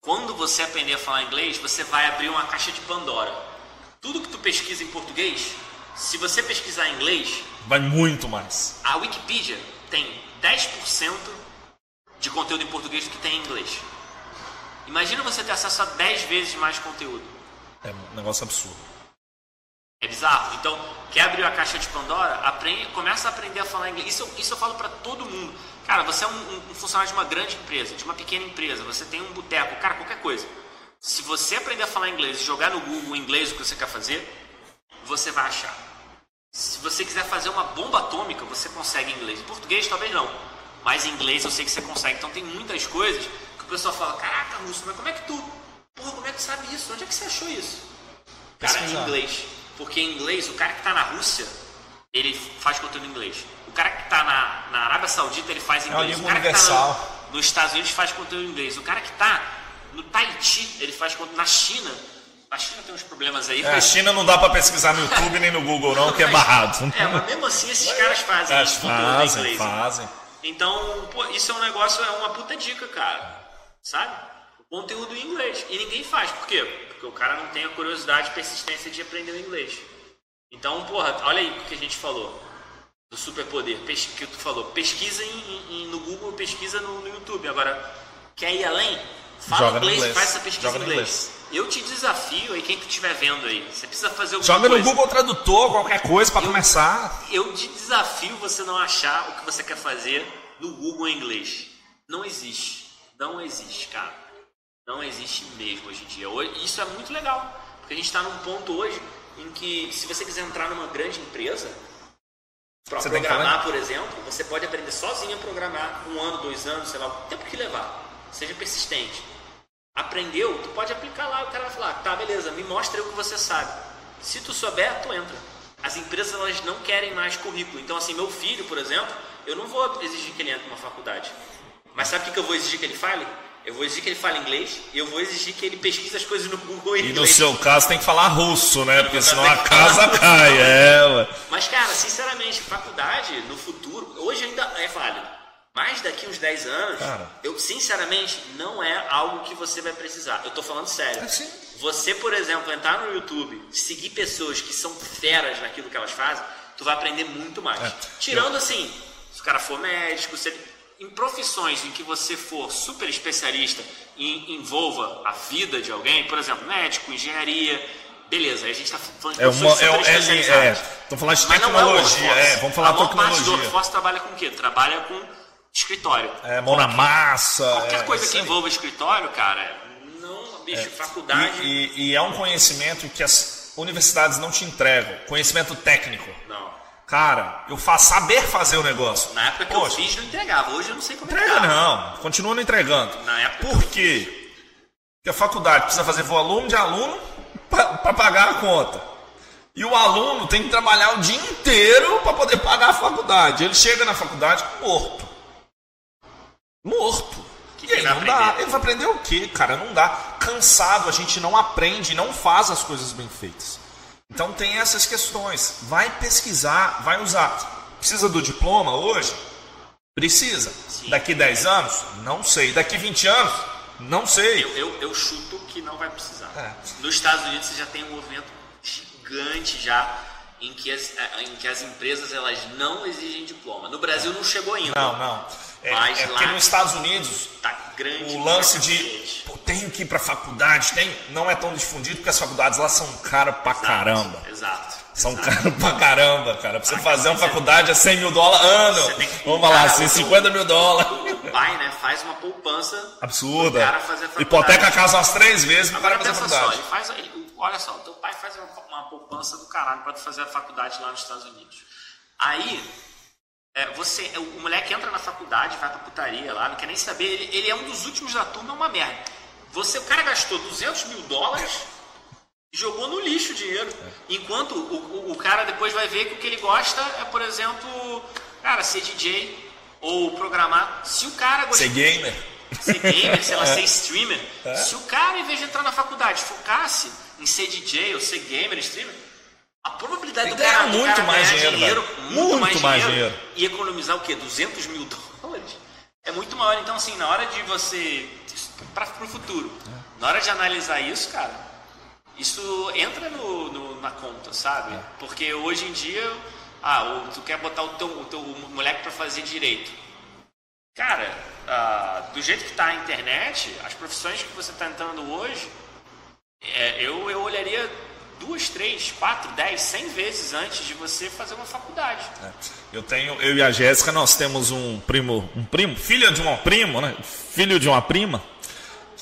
S2: Quando você aprender a falar inglês, você vai abrir uma caixa de Pandora. Tudo que tu pesquisa em português, se você pesquisar em inglês,
S1: Vai muito mais.
S2: a Wikipedia tem 10% de conteúdo em português do que tem em inglês. Imagina você ter acesso a 10 vezes mais conteúdo.
S1: É um negócio absurdo.
S2: É bizarro. Então, quer abrir a caixa de Pandora? Aprende, começa a aprender a falar inglês. Isso, eu- isso eu falo pra todo mundo. Cara, você é um, um- funcionário de uma grande empresa, de uma pequena empresa, você tem um boteco, cara, qualquer coisa. Se você aprender a falar inglês e jogar no Google o inglês o que você quer fazer, você vai achar. Se você quiser fazer uma bomba atômica, você consegue inglês. Em português, talvez não. Mas em inglês eu sei que você consegue. Então tem muitas coisas que o pessoal fala: Caraca, Russo, mas como é que tu. Porra, como é que tu sabe isso? Onde é que você achou isso? Cara, em inglês. Porque em inglês, o cara que tá na Rússia, ele faz conteúdo em inglês. O cara que tá na, na Arábia Saudita, ele faz em
S1: uma
S2: inglês.
S1: língua
S2: o cara que
S1: universal.
S2: tá no- nos Estados Unidos faz conteúdo em inglês. O cara que tá no Tahiti, ele faz conteúdo. Na China, a China tem uns problemas aí.
S1: É, a China não dá pra pesquisar no YouTube nem no Google, não, que é barrado.
S2: É, mas mesmo assim esses caras fazem
S1: Eles
S2: em
S1: fazem,
S2: inglês.
S1: fazem.
S2: Então, pô, isso é um negócio, é uma puta dica, cara. Sabe? Conteúdo em inglês. E ninguém faz. Por quê? Porque o cara não tem a curiosidade e persistência de aprender o inglês. Então, porra, olha aí o que a gente falou. Do superpoder. Que tu falou. Pesquisa em- em- no Google, pesquisa no, no YouTube. Agora, quer ir além? Fala
S1: Joga no
S2: inglês,
S1: inglês.
S2: faz essa pesquisa
S1: Joga
S2: em
S1: no
S2: inglês. Eu te desafio aí, quem tu estiver vendo aí. Você precisa fazer alguma
S1: Joga no
S2: coisa.
S1: Google Tradutor, qualquer coisa pra começar.
S2: Eu te desafio você não achar o que você quer fazer no Google em inglês. Não existe. Não existe, cara. Não existe mesmo hoje em dia. Isso é muito legal. Porque a gente está num ponto hoje em que, se você quiser entrar numa grande empresa, para programar, por exemplo, você pode aprender sozinho a programar um ano, dois anos, sei lá, o tempo que levar. Seja persistente. Aprendeu, tu pode aplicar lá, o cara vai falar, tá, beleza, me mostra o que você sabe. Se tu souber, tu entra. As empresas elas não querem mais currículo. Então, assim, meu filho, por exemplo, eu não vou exigir que ele entre numa faculdade. Mas sabe o que eu vou exigir que ele fale? Eu vou exigir que ele fale inglês e eu vou exigir que ele pesquise as coisas no Google em
S1: E no
S2: inglês.
S1: seu caso tem que falar russo, né? Porque senão a casa cai, é, ué.
S2: Mas, cara, sinceramente, faculdade no futuro, hoje ainda é válido. Mas daqui uns 10 anos,
S1: Cara.
S2: eu sinceramente não é algo que você vai precisar. Eu tô falando sério.
S1: É sim.
S2: Você, por exemplo, entrar no YouTube, seguir pessoas que são feras naquilo que elas fazem, tu vai aprender muito mais.
S1: É.
S2: Tirando assim, se o cara for médico, se ele- em profissões em que você for super especialista e envolva a vida de alguém, por exemplo, médico, engenharia, beleza, aí a gente tá falando de
S1: É
S2: pessoas
S1: uma. É,
S2: super
S1: é,
S2: especializadas.
S1: é, Estamos falando de
S2: é
S1: tecnologia,
S2: workforce.
S1: é, vamos falar
S2: a maior parte do
S1: tecnologia.
S2: workforce trabalha com o quê? Trabalha com escritório.
S1: É, mão na massa.
S2: Qualquer
S1: é,
S2: coisa que envolva escritório, cara, não, bicho, faculdade,
S1: E, e- e é um conhecimento que as universidades não te entregam. Conhecimento técnico.
S2: não.
S1: Cara, eu faço saber fazer o negócio.
S2: Na época que
S1: Poxa,
S2: eu fiz, não entregava. Hoje eu não sei como é
S1: Entrega
S2: tá.
S1: não, continua não entregando.
S2: Na época
S1: Por quê? Porque a faculdade precisa fazer volume de aluno para pagar a conta. E o aluno tem que trabalhar o dia inteiro para poder pagar a faculdade. Ele chega na faculdade morto. Morto.
S2: Que
S1: e aí não dá. Ele vai aprender o quê, cara? Não dá. Cansado, a gente não aprende, não faz as coisas bem feitas. Então tem essas questões. Vai pesquisar, vai usar. Precisa do diploma hoje? Precisa.
S2: Sim.
S1: Daqui 10 anos? Não sei. Daqui 20 anos? Não sei.
S2: Eu, eu, eu chuto que não vai precisar.
S1: É.
S2: Nos Estados Unidos você já tem um movimento gigante já em que as, eh, em que as empresas elas não exigem diploma. No Brasil não chegou ainda.
S1: Não, não. É,
S2: Mas
S1: é porque nos Estados Unidos
S2: Tá grande.
S1: o lance de tenho que ir pra faculdade, tem, não é tão difundido porque as faculdades lá são caras pra caramba.
S2: Exato.
S1: São
S2: exato.
S1: caras pra caramba, cara. Pra você fazer uma faculdade é 100 mil dólares ano. Vamos lá,
S2: cara,
S1: assim,
S2: o-
S1: 50 mil dólares.
S2: O pai, né, faz uma poupança
S1: Absurda.
S2: Cara fazer a faculdade.
S1: Hipoteca a casa umas três vezes pro cara fazer a
S2: pensa só,
S1: faculdade.
S2: ele faz, ele- olha só, teu pai faz uma, uma poupança do caralho para tu fazer a faculdade lá nos Estados Unidos. Aí, é, você, o moleque entra na faculdade, vai pra putaria lá, não quer nem saber. Ele, ele é um dos últimos da turma, é uma merda. Você, o cara gastou 200 mil dólares e jogou no lixo o dinheiro. Enquanto o, o, o cara depois vai ver que o que ele gosta é, por exemplo, cara, ser DJ ou programar. Se o cara
S1: Ser gamer.
S2: ser gamer, sei lá, ser streamer. Se o cara, em vez de entrar na faculdade, focasse em ser DJ ou ser gamer, streamer, a probabilidade do cara, do
S1: muito
S2: cara
S1: mais
S2: ganhar
S1: dinheiro,
S2: dinheiro, muito,
S1: Muito
S2: mais,
S1: mais
S2: dinheiro,
S1: dinheiro.
S2: e economizar o quê? 200 mil dólares? É muito maior. Então, assim, na hora de você. Para o futuro, na hora de analisar isso, cara, isso entra no, no- na conta, sabe?
S1: É.
S2: Porque hoje em dia, ah, tu quer botar o teu, o teu moleque para fazer direito. Cara, ah, do jeito que está a internet, as profissões que você está entrando hoje, é, eu, eu olharia duas, três, quatro, dez, cem vezes antes de você fazer uma faculdade.
S1: Eu tenho, eu e a Jéssica, nós temos um primo, um primo, filha de um primo, né? Filho de uma prima,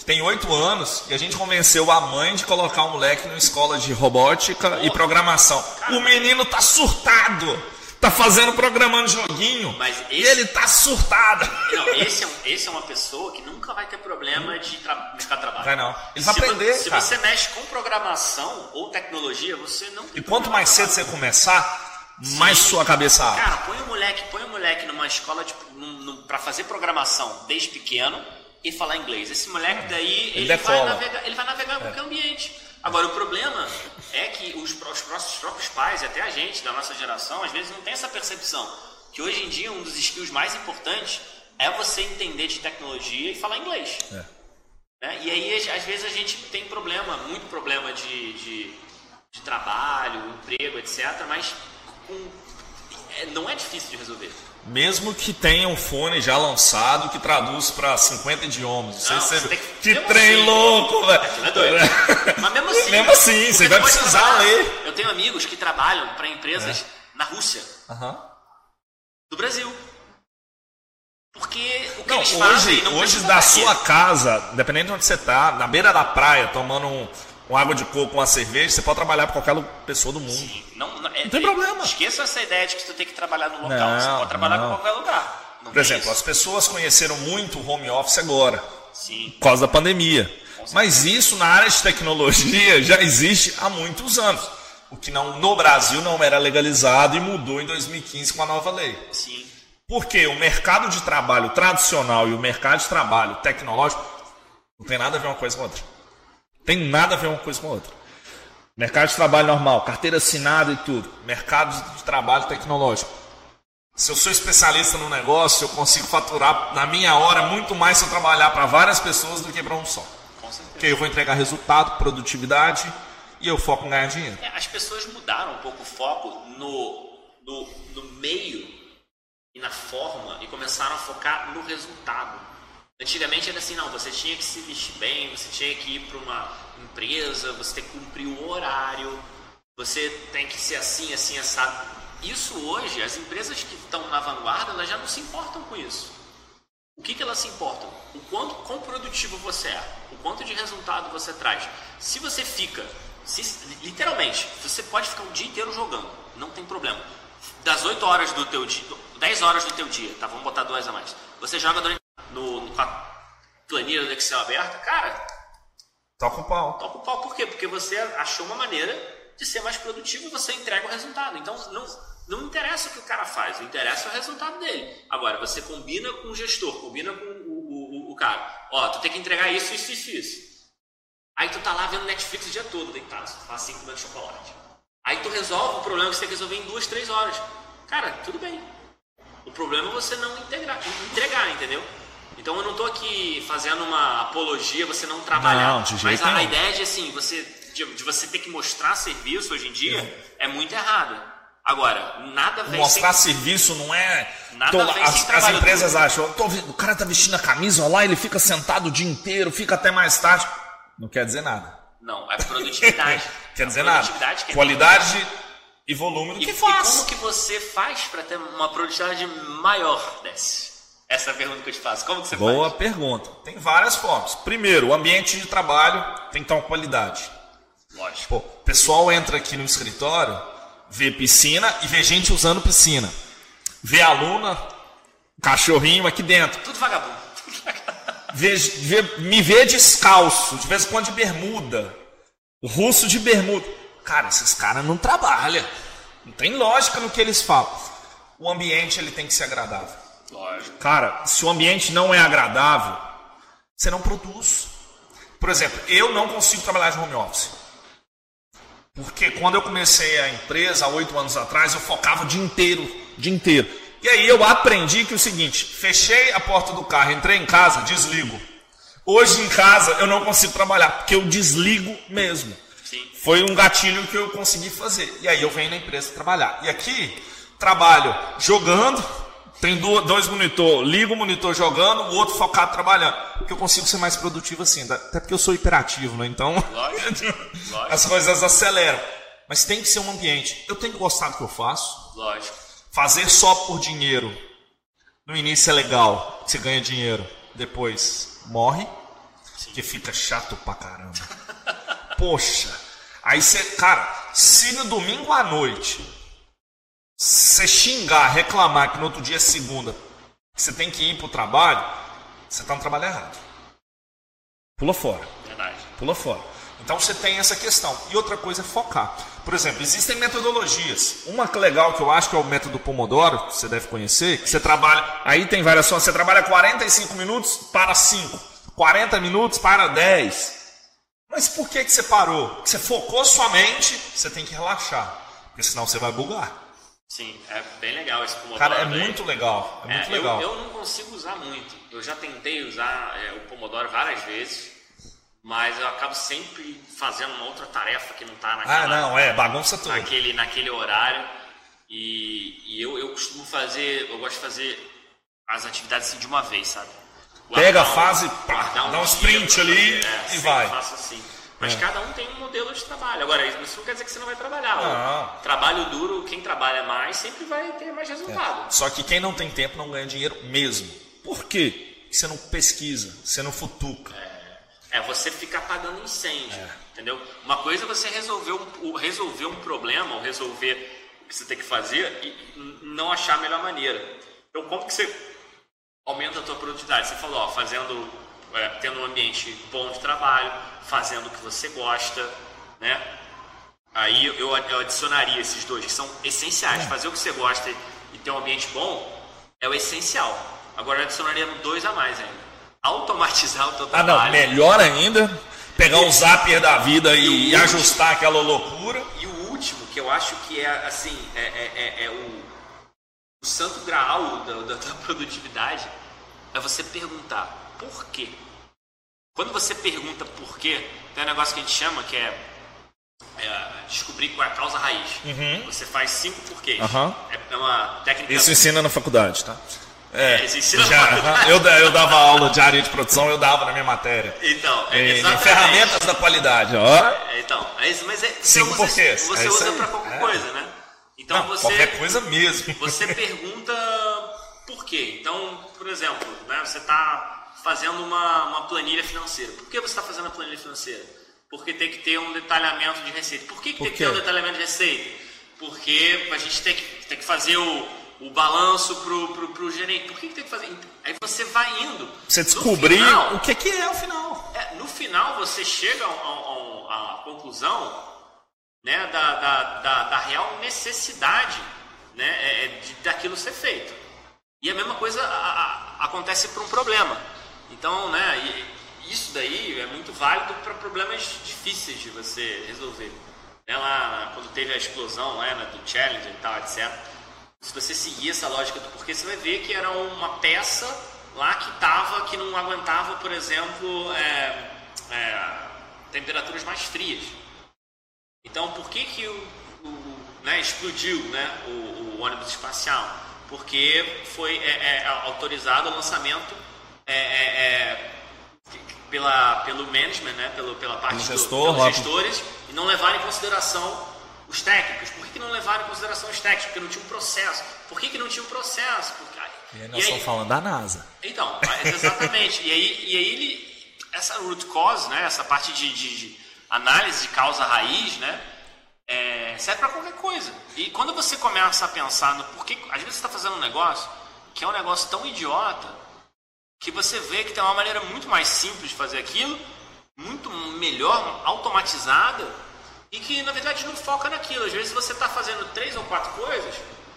S1: tem oito anos, e a gente convenceu a mãe de colocar o moleque numa escola de robótica e programação. O menino tá surtado! Tá fazendo programando joguinho.
S2: Mas esse-
S1: ele tá surtado.
S2: Não, esse é, um- esse é uma pessoa que nunca vai ter problema de tra de trabalho.
S1: Vai não. Ele vai
S2: se
S1: aprender,
S2: Se você mexe com programação ou tecnologia, você não tem
S1: E quanto mais cedo você começar, mais sua cabeça abre.
S2: Cara, põe o moleque, põe o moleque numa escola de, num, num, pra fazer programação desde pequeno e falar inglês. Esse moleque daí, ele, vai
S1: decola.
S2: navegar, ele vai navegar em qualquer ambiente. Agora, o problema é que os, os nossos próprios pais, e até a gente, da nossa geração, às vezes não tem essa percepção. Que hoje em dia, um dos skills mais importantes é você entender de tecnologia e falar inglês.
S1: É.
S2: Né? E aí, às- às vezes, a gente tem problema, muito problema de, de, de trabalho, emprego, etc. Mas com- é, não é difícil de resolver.
S1: Mesmo que tenha um fone já lançado que traduz para 50 idiomas. Não sei você-
S2: você que-
S1: Que trem
S2: assim,
S1: louco,
S2: é
S1: velho.
S2: doido. Mas mesmo assim.
S1: Mesmo assim, você vai precisar
S2: trabalhar.
S1: ler.
S2: Eu tenho amigos que trabalham para empresas na Rússia,
S1: Aham.
S2: do Brasil. Porque o que
S1: Não,
S2: eles fazem
S1: hoje,
S2: não
S1: hoje da sua casa, dependendo de onde você tá, na beira da praia, tomando um, um água de coco, uma cerveja, você pode trabalhar para qualquer pessoa do mundo.
S2: Sim, não, não, é-
S1: Não tem problema.
S2: Esqueça essa ideia de que tu tem que trabalhar no local.
S1: Não,
S2: você pode trabalhar
S1: não.
S2: em qualquer lugar. Não
S1: Por exemplo,
S2: isso.
S1: as pessoas conheceram muito o home office agora,
S2: Sim.
S1: por causa da pandemia. Mas isso na área de tecnologia já existe há muitos anos. O que não, no Brasil não era legalizado e mudou em 2015 com a nova lei.
S2: Sim.
S1: Porque o mercado de trabalho tradicional e o mercado de trabalho tecnológico não tem nada a ver uma coisa com a outra. Tem nada a ver uma coisa com a outra. Mercado de trabalho normal, carteira assinada e tudo. Mercado de trabalho tecnológico. Se eu sou especialista no negócio, eu consigo faturar na minha hora muito mais se eu trabalhar para várias pessoas do que para um só.
S2: Com certeza.
S1: Porque eu vou entregar resultado, produtividade e eu foco em ganhar dinheiro.
S2: É, as pessoas mudaram um pouco o foco no, no, no meio e na forma e começaram a focar no resultado. Antigamente era assim, não, você tinha que se vestir bem, você tinha que ir para uma empresa, você tem que cumprir o horário, você tem que ser assim, assim, assado. Isso hoje, as empresas que estão na vanguarda, elas já não se importam com isso. O que, que elas se importam? O quanto quão produtivo você é, o quanto de resultado você traz. Se você fica, se- literalmente, você pode ficar o dia inteiro jogando, não tem problema. Das 8 horas do teu dia, 10 horas do teu dia, tá? Vamos botar duas a mais. Você joga durante, no, no, com a planilha do Excel aberta, cara,
S1: Toca o pau.
S2: toca o pau. Por quê? Porque você achou uma maneira de ser mais produtivo e você entrega o resultado. Então não, não interessa o que o cara faz, interessa é o resultado dele. Agora, você combina com o gestor, combina com o, o, o, cara. Ó, tu tem que entregar isso, isso, isso, isso. Aí tu tá lá vendo Netflix o dia todo, deitado sofá, assim, comendo chocolate. Aí tu resolve o problema que você tem que resolver em duas, três horas. Cara, tudo bem. O problema é você não integrar, entregar, entendeu? Então eu não tô aqui fazendo uma apologia, você não trabalhar.
S1: Não, de jeito
S2: mas a, a ideia de assim, você de, de você ter que mostrar serviço hoje em dia é muito errado. Agora, nada vem
S1: Mostrar
S2: sem...
S1: serviço não é.
S2: Nada
S1: Tô
S2: vem
S1: as, as empresas
S2: duro.
S1: acham, "Tô o cara tá vestindo a camisa, lá, ele fica sentado o dia inteiro, fica até mais tarde. Não quer dizer nada.
S2: Não, é produtividade.
S1: Quer dizer nada.
S2: que é-
S1: Qualidade e volume do
S2: E,
S1: que
S2: e
S1: faz.
S2: como que você faz para ter uma produtividade maior desse? Essa é pergunta que eu te faço. Como que você
S1: Boa
S2: faz?
S1: pergunta. Tem várias formas. Primeiro, o ambiente de trabalho tem que ter uma qualidade.
S2: Lógico.
S1: Pô, o pessoal entra aqui no escritório, vê piscina e vê gente usando piscina. vê aluna, cachorrinho aqui dentro.
S2: Tudo vagabundo.
S1: Vê, vê, me vê descalço, de vez em quando de bermuda. O russo de bermuda. Cara, esses caras não trabalham. Não tem lógica no que eles falam. O ambiente ele tem que ser agradável.
S2: Lógico.
S1: Cara, se o ambiente não é agradável, você não produz. Por exemplo, eu não consigo trabalhar de home office. Porque quando eu comecei a empresa, há oito anos atrás, eu focava o dia inteiro, dia inteiro. E aí eu aprendi que é o seguinte, fechei a porta do carro, entrei em casa, desligo. Hoje em casa eu não consigo trabalhar, porque eu desligo mesmo.
S2: Sim.
S1: Foi um gatilho que eu consegui fazer. E aí eu venho na empresa trabalhar. E aqui, trabalho jogando, tem do- dois monitor, ligo o monitor jogando, o outro focado trabalhando. Porque eu consigo ser mais produtivo assim, até porque eu sou hiperativo, né? Então,
S2: Lógico. Lógico.
S1: as coisas aceleram. Mas tem que ser um ambiente. Eu tenho que gostar do que eu faço.
S2: Lógico.
S1: Fazer só por dinheiro. No início é legal, você ganha dinheiro. Depois morre, que fica chato pra caramba. Poxa, aí você, cara, se no domingo à noite você xingar, reclamar que no outro dia é segunda, que você tem que ir pro trabalho, você tá no trabalho errado. Pula fora.
S2: Verdade.
S1: Pula fora. Então você tem essa questão. E outra coisa é focar. Por exemplo, existem metodologias. Uma legal que eu acho que é o método Pomodoro, que você deve conhecer, que você trabalha. Aí tem variações. Você trabalha 45 minutos para 5. 40 minutos para 10. Mas por que, que você parou? Porque você focou sua mente, você tem que relaxar. Porque senão você vai bugar.
S2: Sim, é bem legal esse Pomodoro.
S1: Cara, é
S2: aí.
S1: muito legal. É muito
S2: É,
S1: legal.
S2: Eu, eu não consigo usar muito. Eu já tentei usar é, o Pomodoro várias vezes, mas eu acabo sempre fazendo uma outra tarefa que não está naquela,
S1: Ah, não, é, bagunça tudo.
S2: naquele, naquele horário. E, e eu, eu costumo fazer, eu gosto de fazer as atividades assim de uma vez, sabe?
S1: Pega a
S2: Guardar um-
S1: fase, pá,
S2: guardar
S1: dá um sprint ali.
S2: É,
S1: e vai.
S2: faço assim. Mas
S1: É.
S2: cada um tem um modelo de trabalho. Agora, isso não quer dizer que você não vai trabalhar.
S1: Não.
S2: Trabalho duro, quem trabalha mais sempre vai ter mais resultado.
S1: Só que quem não tem tempo não ganha dinheiro mesmo. Por quê? Porque você não pesquisa, você não futuca.
S2: É você ficar apagando incêndio,
S1: É.
S2: entendeu? Uma coisa é você resolver um, resolver um problema, ou resolver o que você tem que fazer e não achar a melhor maneira. Então, como que você aumenta a tua produtividade? Você falou, ó, fazendo, é, tendo um ambiente bom de trabalho, fazendo o que você gosta, né? Aí eu, eu adicionaria esses dois, que são essenciais.
S1: É.
S2: Fazer o que você gosta e- ter um ambiente bom é o essencial. Agora eu adicionaria dois a mais ainda. Automatizar o teu
S1: Ah,
S2: trabalho.
S1: não, melhor ainda, pegar o zapper da vida e, e ajustar aquela loucura.
S2: E o último, que eu acho que é assim, é, é- é- é o, o santo graal da, da, da produtividade, é você perguntar por quê. Quando você pergunta por quê, tem um negócio que a gente chama que é, é descobrir qual é a causa raiz. Você faz cinco porquês.
S1: Uhum.
S2: É, é uma técnica.
S1: Isso ensina na faculdade, tá?
S2: É, ensina na
S1: Já,
S2: faculdade.
S1: eu, eu dava aula de área de produção, eu dava na minha matéria.
S2: Então, é,
S1: Em- ferramentas da qualidade, ó.
S2: É, então, é isso, mas é,
S1: Cinco
S2: você,
S1: porquês,
S2: Você
S1: é
S2: usa pra qualquer
S1: É.
S2: coisa, né? Então
S1: Não,
S2: você.
S1: Qualquer coisa mesmo.
S2: Você pergunta quê. Então, por exemplo, né, você está fazendo uma, uma planilha financeira. Por que você está fazendo a planilha financeira? Porque tem que ter um detalhamento de receita. Por que, que
S1: Por
S2: tem que ter um detalhamento de receita? Porque a gente tem que, tem que fazer o, o balanço pro, pro, pro gerente. Por que, que tem que fazer? Aí você vai indo.
S1: Você descobrir
S2: final,
S1: o que, que é o final.
S2: é, no final você chega a conclusão né, da, da, da, da real necessidade né, é, é, de, daquilo ser feito. E a mesma coisa a- a- acontece para um problema. Então, né, isso daí é muito válido para problemas difíceis de você resolver. Né, lá, quando teve a explosão né, né, do Challenger e tal, etc. Se você seguir essa lógica do porquê, você vai ver que era uma peça lá que tava, que não aguentava, por exemplo, é, é, temperaturas mais frias. Então, por que que o, o- né, explodiu né, o, o ônibus espacial? Porque foi é, é, autorizado o lançamento é, é, é, pela, pelo management, né, pelo, pela parte
S1: Pelo
S2: do-
S1: gestor,
S2: gestores, e não levaram em consideração os técnicos. Por que, que não levaram em consideração os técnicos? Porque não tinha um processo. Por que, que não tinha um processo? Porque,
S1: E aí
S2: e aí-
S1: estamos falando da NASA.
S2: então, exatamente. e aí, e aí ele, essa root cause, né, essa parte de, de- de análise de causa raiz, né, é, serve para qualquer coisa. E quando você começa a pensar no porquê, às vezes você está fazendo um negócio que é um negócio tão idiota que você vê que tem uma maneira muito mais simples de fazer aquilo, muito melhor, automatizada e que na verdade não foca naquilo. Às vezes você está fazendo três ou quatro coisas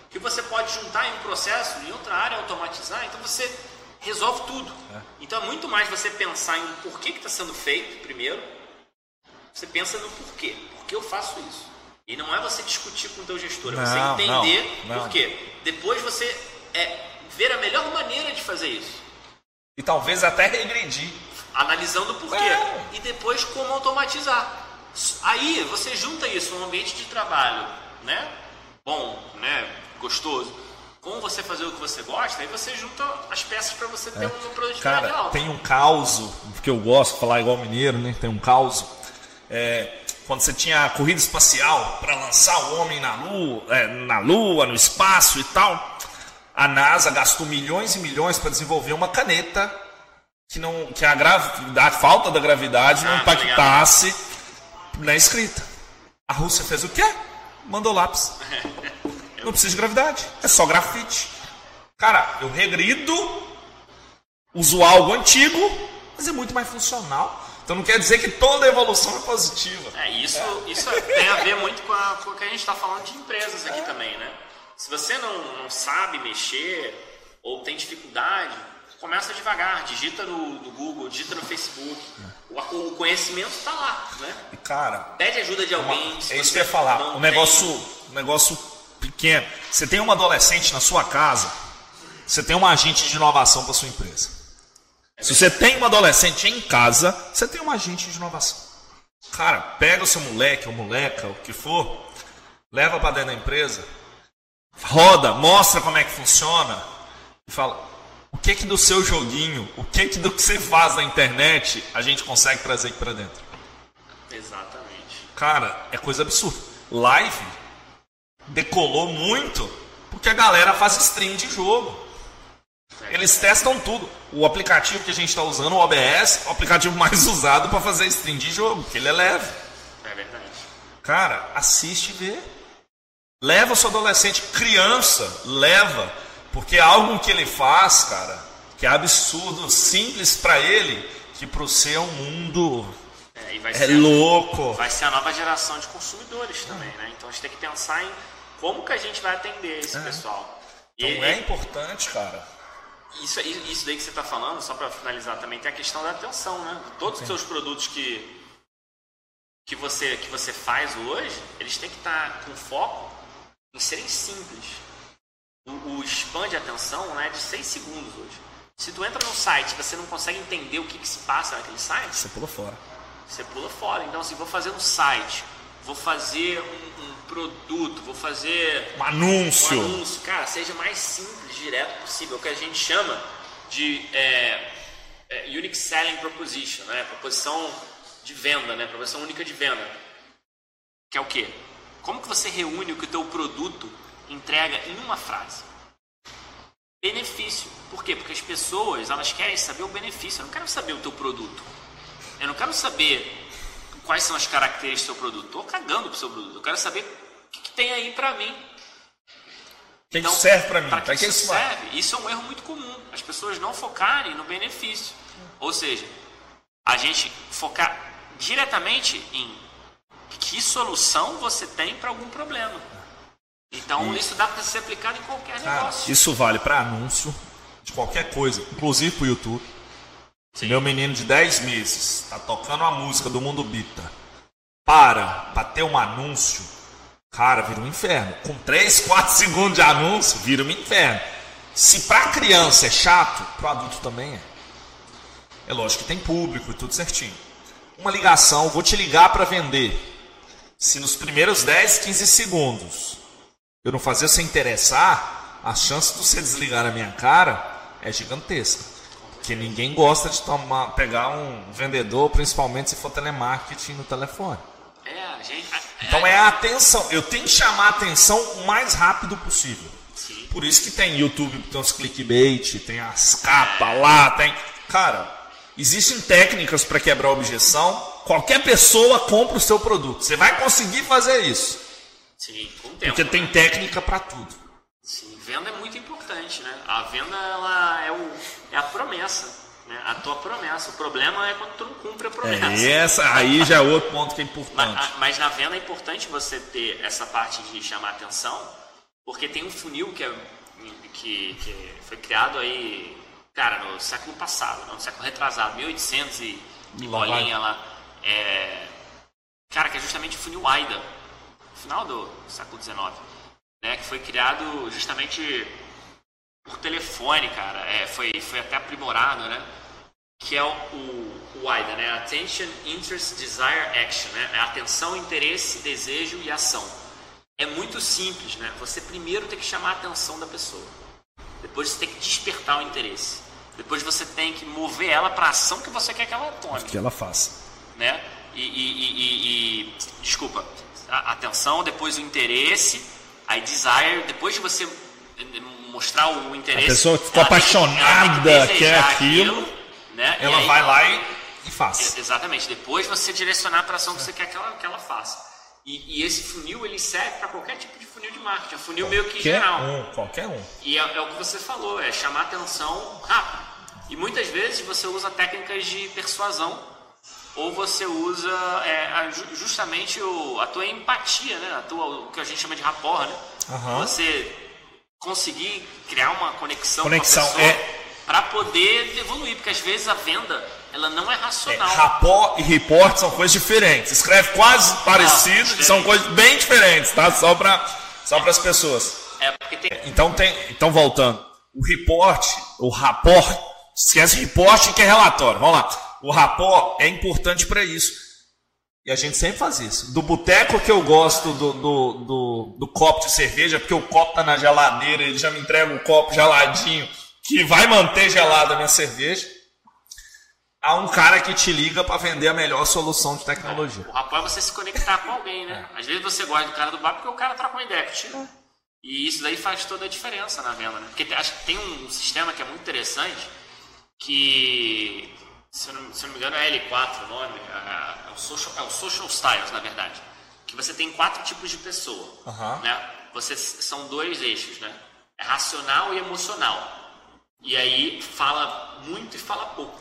S2: que você pode juntar em um processo em outra área automatizar, então você resolve tudo. É. Então é muito mais você pensar em porquê que está sendo feito primeiro. Você pensa no porquê. Por que eu faço isso? E não é você discutir com o teu gestor, é você entender não, não. por quê. Depois você é, ver a melhor maneira de fazer isso.
S1: E talvez até regredir.
S2: Analisando o porquê. É. E depois como automatizar. Aí você junta isso um ambiente de trabalho, né? Bom, né? Gostoso. Com você fazer o que você gosta, aí você junta as peças para você ter é. uma produtividade
S1: Cara, alta. tem um caos, porque eu gosto de falar igual mineiro, né? Tem um caos. É, quando você tinha a corrida espacial para lançar o homem na lua, é, na lua, no espaço e tal, a NASA gastou milhões e milhões para desenvolver uma caneta que não que a a falta da gravidade ah, não impactasse na escrita. A Rússia fez o quê? Mandou lápis. Não precisa de gravidade, é só grafite. Cara, eu regrido, uso algo antigo, mas é muito mais funcional. Então não quer dizer que toda evolução é positiva.
S2: É, isso, é. isso tem a ver muito com, a, com o que a gente está falando de empresas aqui é. também, né? Se você não, não sabe mexer ou tem dificuldade, começa devagar, digita no, no Google, digita no Facebook. O, o conhecimento está lá, né?
S1: Cara,
S2: pede ajuda de alguém.
S1: Uma, é isso que eu ia falar. Um negócio, um negócio pequeno. Você tem um adolescente na sua casa, você tem um agente de inovação para sua empresa. Se você tem um adolescente em casa, você tem um agente de inovação. Cara, pega o seu moleque ou moleca, o que for, leva para dentro da empresa, roda, mostra como é que funciona e fala: o que que do seu joguinho, o que que do que você faz na internet a gente consegue trazer aqui para dentro?
S2: Exatamente.
S1: Cara, é coisa absurda. Live decolou muito porque a galera faz stream de jogo. Eles testam tudo. O aplicativo que a gente está usando, o OBS, é o aplicativo mais usado para fazer stream de jogo, porque ele é leve.
S2: É verdade.
S1: Cara, assiste e vê. Leva o seu adolescente, criança, leva. Porque é algo que ele faz, cara, que é absurdo, simples para ele, que para o seu mundo é, é louco.
S2: vai ser a nova geração de consumidores também, né? Então a gente tem que pensar em como que a gente vai atender esse é. pessoal.
S1: Então e, é importante, cara
S2: isso, isso daí que você está falando, só para finalizar também, tem a questão da atenção, né? Todos os seus produtos que, que, você, que você faz hoje, eles têm que estar tá com foco em serem simples. O, o span de atenção né, é de 6 segundos hoje. Se tu entra no site e você não consegue entender o que, que se passa naquele site,
S1: você pula fora.
S2: Você pula fora. Então, assim, vou fazer um site, vou fazer um, um produto, vou fazer
S1: um anúncio.
S2: Um anúncio. Cara, seja mais simples, direto possível. O que a gente chama de é, é, Unique Selling Proposition, né? proposição de venda, né? proposição única de venda. Que é o quê? Como que você reúne o que o teu produto entrega em uma frase? Benefício. Por quê? Porque as pessoas elas querem saber o benefício. Eu não quero saber o teu produto. Eu não quero saber quais são as características do seu produto. Estou cagando pro seu produto. Eu quero saber o que, que tem aí para mim.
S1: O que, então, que serve para mim?
S2: Para que, que isso serve? Isso é um erro muito comum. As pessoas não focarem no benefício. Ou seja, a gente focar diretamente em que solução você tem para algum problema. Então isso dá para ser aplicado em qualquer Cara, negócio.
S1: Isso vale para anúncio de qualquer coisa, inclusive para o YouTube. Sim. Meu menino de 10 meses está tocando a música do Mundo Bita. Para, para ter um anúncio, cara, vira um inferno. Com 3, 4 segundos de anúncio, vira um inferno. Se para criança é chato, para adulto também é. É lógico que tem público e tudo certinho. Uma ligação, vou te ligar para vender. Se nos primeiros 10, 15 segundos eu não fazer você interessar, a chance de você desligar na minha cara é gigantesca. Porque ninguém gosta de tomar, pegar um vendedor, principalmente se for telemarketing no telefone.
S2: É, a gente,
S1: então é a atenção. Eu tenho que chamar a atenção o mais rápido possível. Sim. Por isso que tem YouTube, tem os clickbait, tem as capas lá, tem. Cara, existem técnicas para quebrar a objeção qualquer pessoa compra o seu produto. Você vai conseguir fazer isso.
S2: Sim, com o tempo.
S1: Porque tem
S2: né?
S1: técnica para tudo.
S2: Sim, venda é muito importante, né? A venda ela é, o, é a promessa, né? A tua promessa. O problema é quando tu não cumpre a promessa.
S1: É, essa aí já é outro ponto que é
S2: Mas,
S1: importante.
S2: a- mas na venda é importante você ter essa parte de chamar atenção, porque tem um funil que, é, que, que foi criado aí, cara, no século passado, no século retrasado, 1800 e, e bolinha lá. É, cara, que é justamente o funil AIDA, final do século XIX, né, que foi criado justamente por telefone, cara. É, foi, foi até aprimorado, né? que é o, o, o AIDA, né? Attention, Interest, Desire, Action, né? É atenção, interesse, desejo e ação. É muito simples, né? Você primeiro tem que chamar a atenção da pessoa. Depois você tem que despertar o interesse. Depois você tem que mover ela para a ação que você quer que ela tome,
S1: Que ela faça.
S2: né? E, e- e- e- desculpa, a atenção, depois o interesse, aí desire, depois de você mostrar o interesse,
S1: A pessoa ficou
S2: tem que-
S1: apaixonada, quer
S2: desejar
S1: aquilo,
S2: né?
S1: Ela
S2: aí-
S1: vai lá e, e faz.
S2: Exatamente. Depois você direcionar para a ação que você quer que ela, que ela faça. E, e esse funil ele serve para qualquer tipo de funil de marketing. É um funil meio que
S1: Qualquer
S2: geral.
S1: um, qualquer um.
S2: E é, é o que você falou, é chamar atenção rápido. E muitas vezes você usa técnicas de persuasão ou você usa é, justamente o- a tua empatia, né? A tua, o que a gente chama de rapport, né?
S1: Aham.
S2: Você conseguir criar uma conexão,
S1: Conexão,
S2: com a pessoa
S1: é.
S2: para poder evoluir, porque às vezes a venda ela não é
S1: É,
S2: racional.
S1: rapó e report são coisas diferentes. Escreve quase parecido,
S2: diferente.
S1: são coisas bem diferentes, tá? Só para só as pessoas.
S2: É tem
S1: Então tem, então voltando. O report, o rapport, esquece report que é relatório. Vamos lá. O rapport é importante para isso. E a gente sempre faz isso. Do boteco que eu gosto do, do, do, do copo de cerveja, porque o copo tá na geladeira, ele já me entrega o copo geladinho, que vai manter gelada a minha cerveja. Há um cara que te liga para vender a melhor solução de tecnologia.
S2: O rapaz é você se conectar com alguém, né? Às vezes você gosta do cara do bar porque o cara troca uma ideia. E isso daí faz toda a diferença na venda, né? Porque acho que tem um sistema que é muito interessante que, se eu não, se eu não me engano, é L4 o nome, é, é o social, é o social Styles, na verdade. Que você tem quatro tipos de pessoa,
S1: Aham.
S2: né? Você, são dois eixos, né? É racional e emocional. E aí fala muito e fala pouco.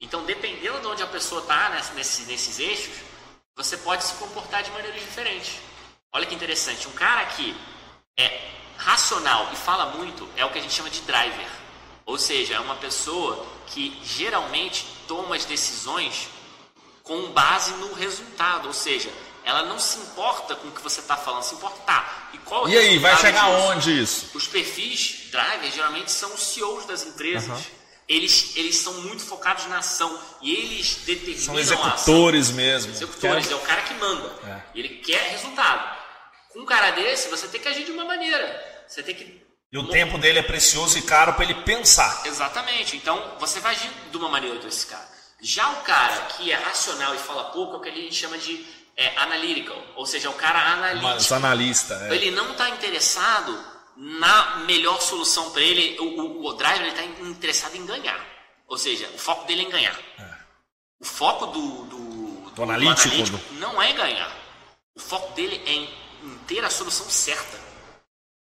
S2: Então, dependendo de onde a pessoa está nesse, nesses eixos, você pode se comportar de maneiras diferentes. Olha que interessante. Um cara que é racional e fala muito é o que a gente chama de driver. Ou seja, é uma pessoa que geralmente toma as decisões com base no resultado. Ou seja, ela não se importa com o que você está falando, se importa, tá. E, qual é
S1: E aí, vai chegar
S2: disso?
S1: onde isso?
S2: Os perfis drivers geralmente são os CEOs das empresas. Eles, eles são muito focados na ação e eles determinam
S1: São
S2: a ação.
S1: executores mesmo.
S2: Executores, é o cara que manda.
S1: É.
S2: Ele quer resultado. Com um cara desse, você tem que agir de uma maneira. Você tem que.
S1: E o tempo dele é precioso e caro para ele pensar.
S2: Exatamente. Então, você vai agir de uma maneira com esse cara. Já o cara que é racional e fala pouco é o que a gente chama de é, analytical. Ou seja, é o cara analítico.
S1: Mas analista, é.
S2: Ele não está interessado na melhor solução para ele. O, o, o driver está interessado em ganhar. Ou seja, o foco dele é em ganhar. O foco do, do, do
S1: analítico,
S2: analítico não é ganhar. O foco dele é em, em ter a solução certa.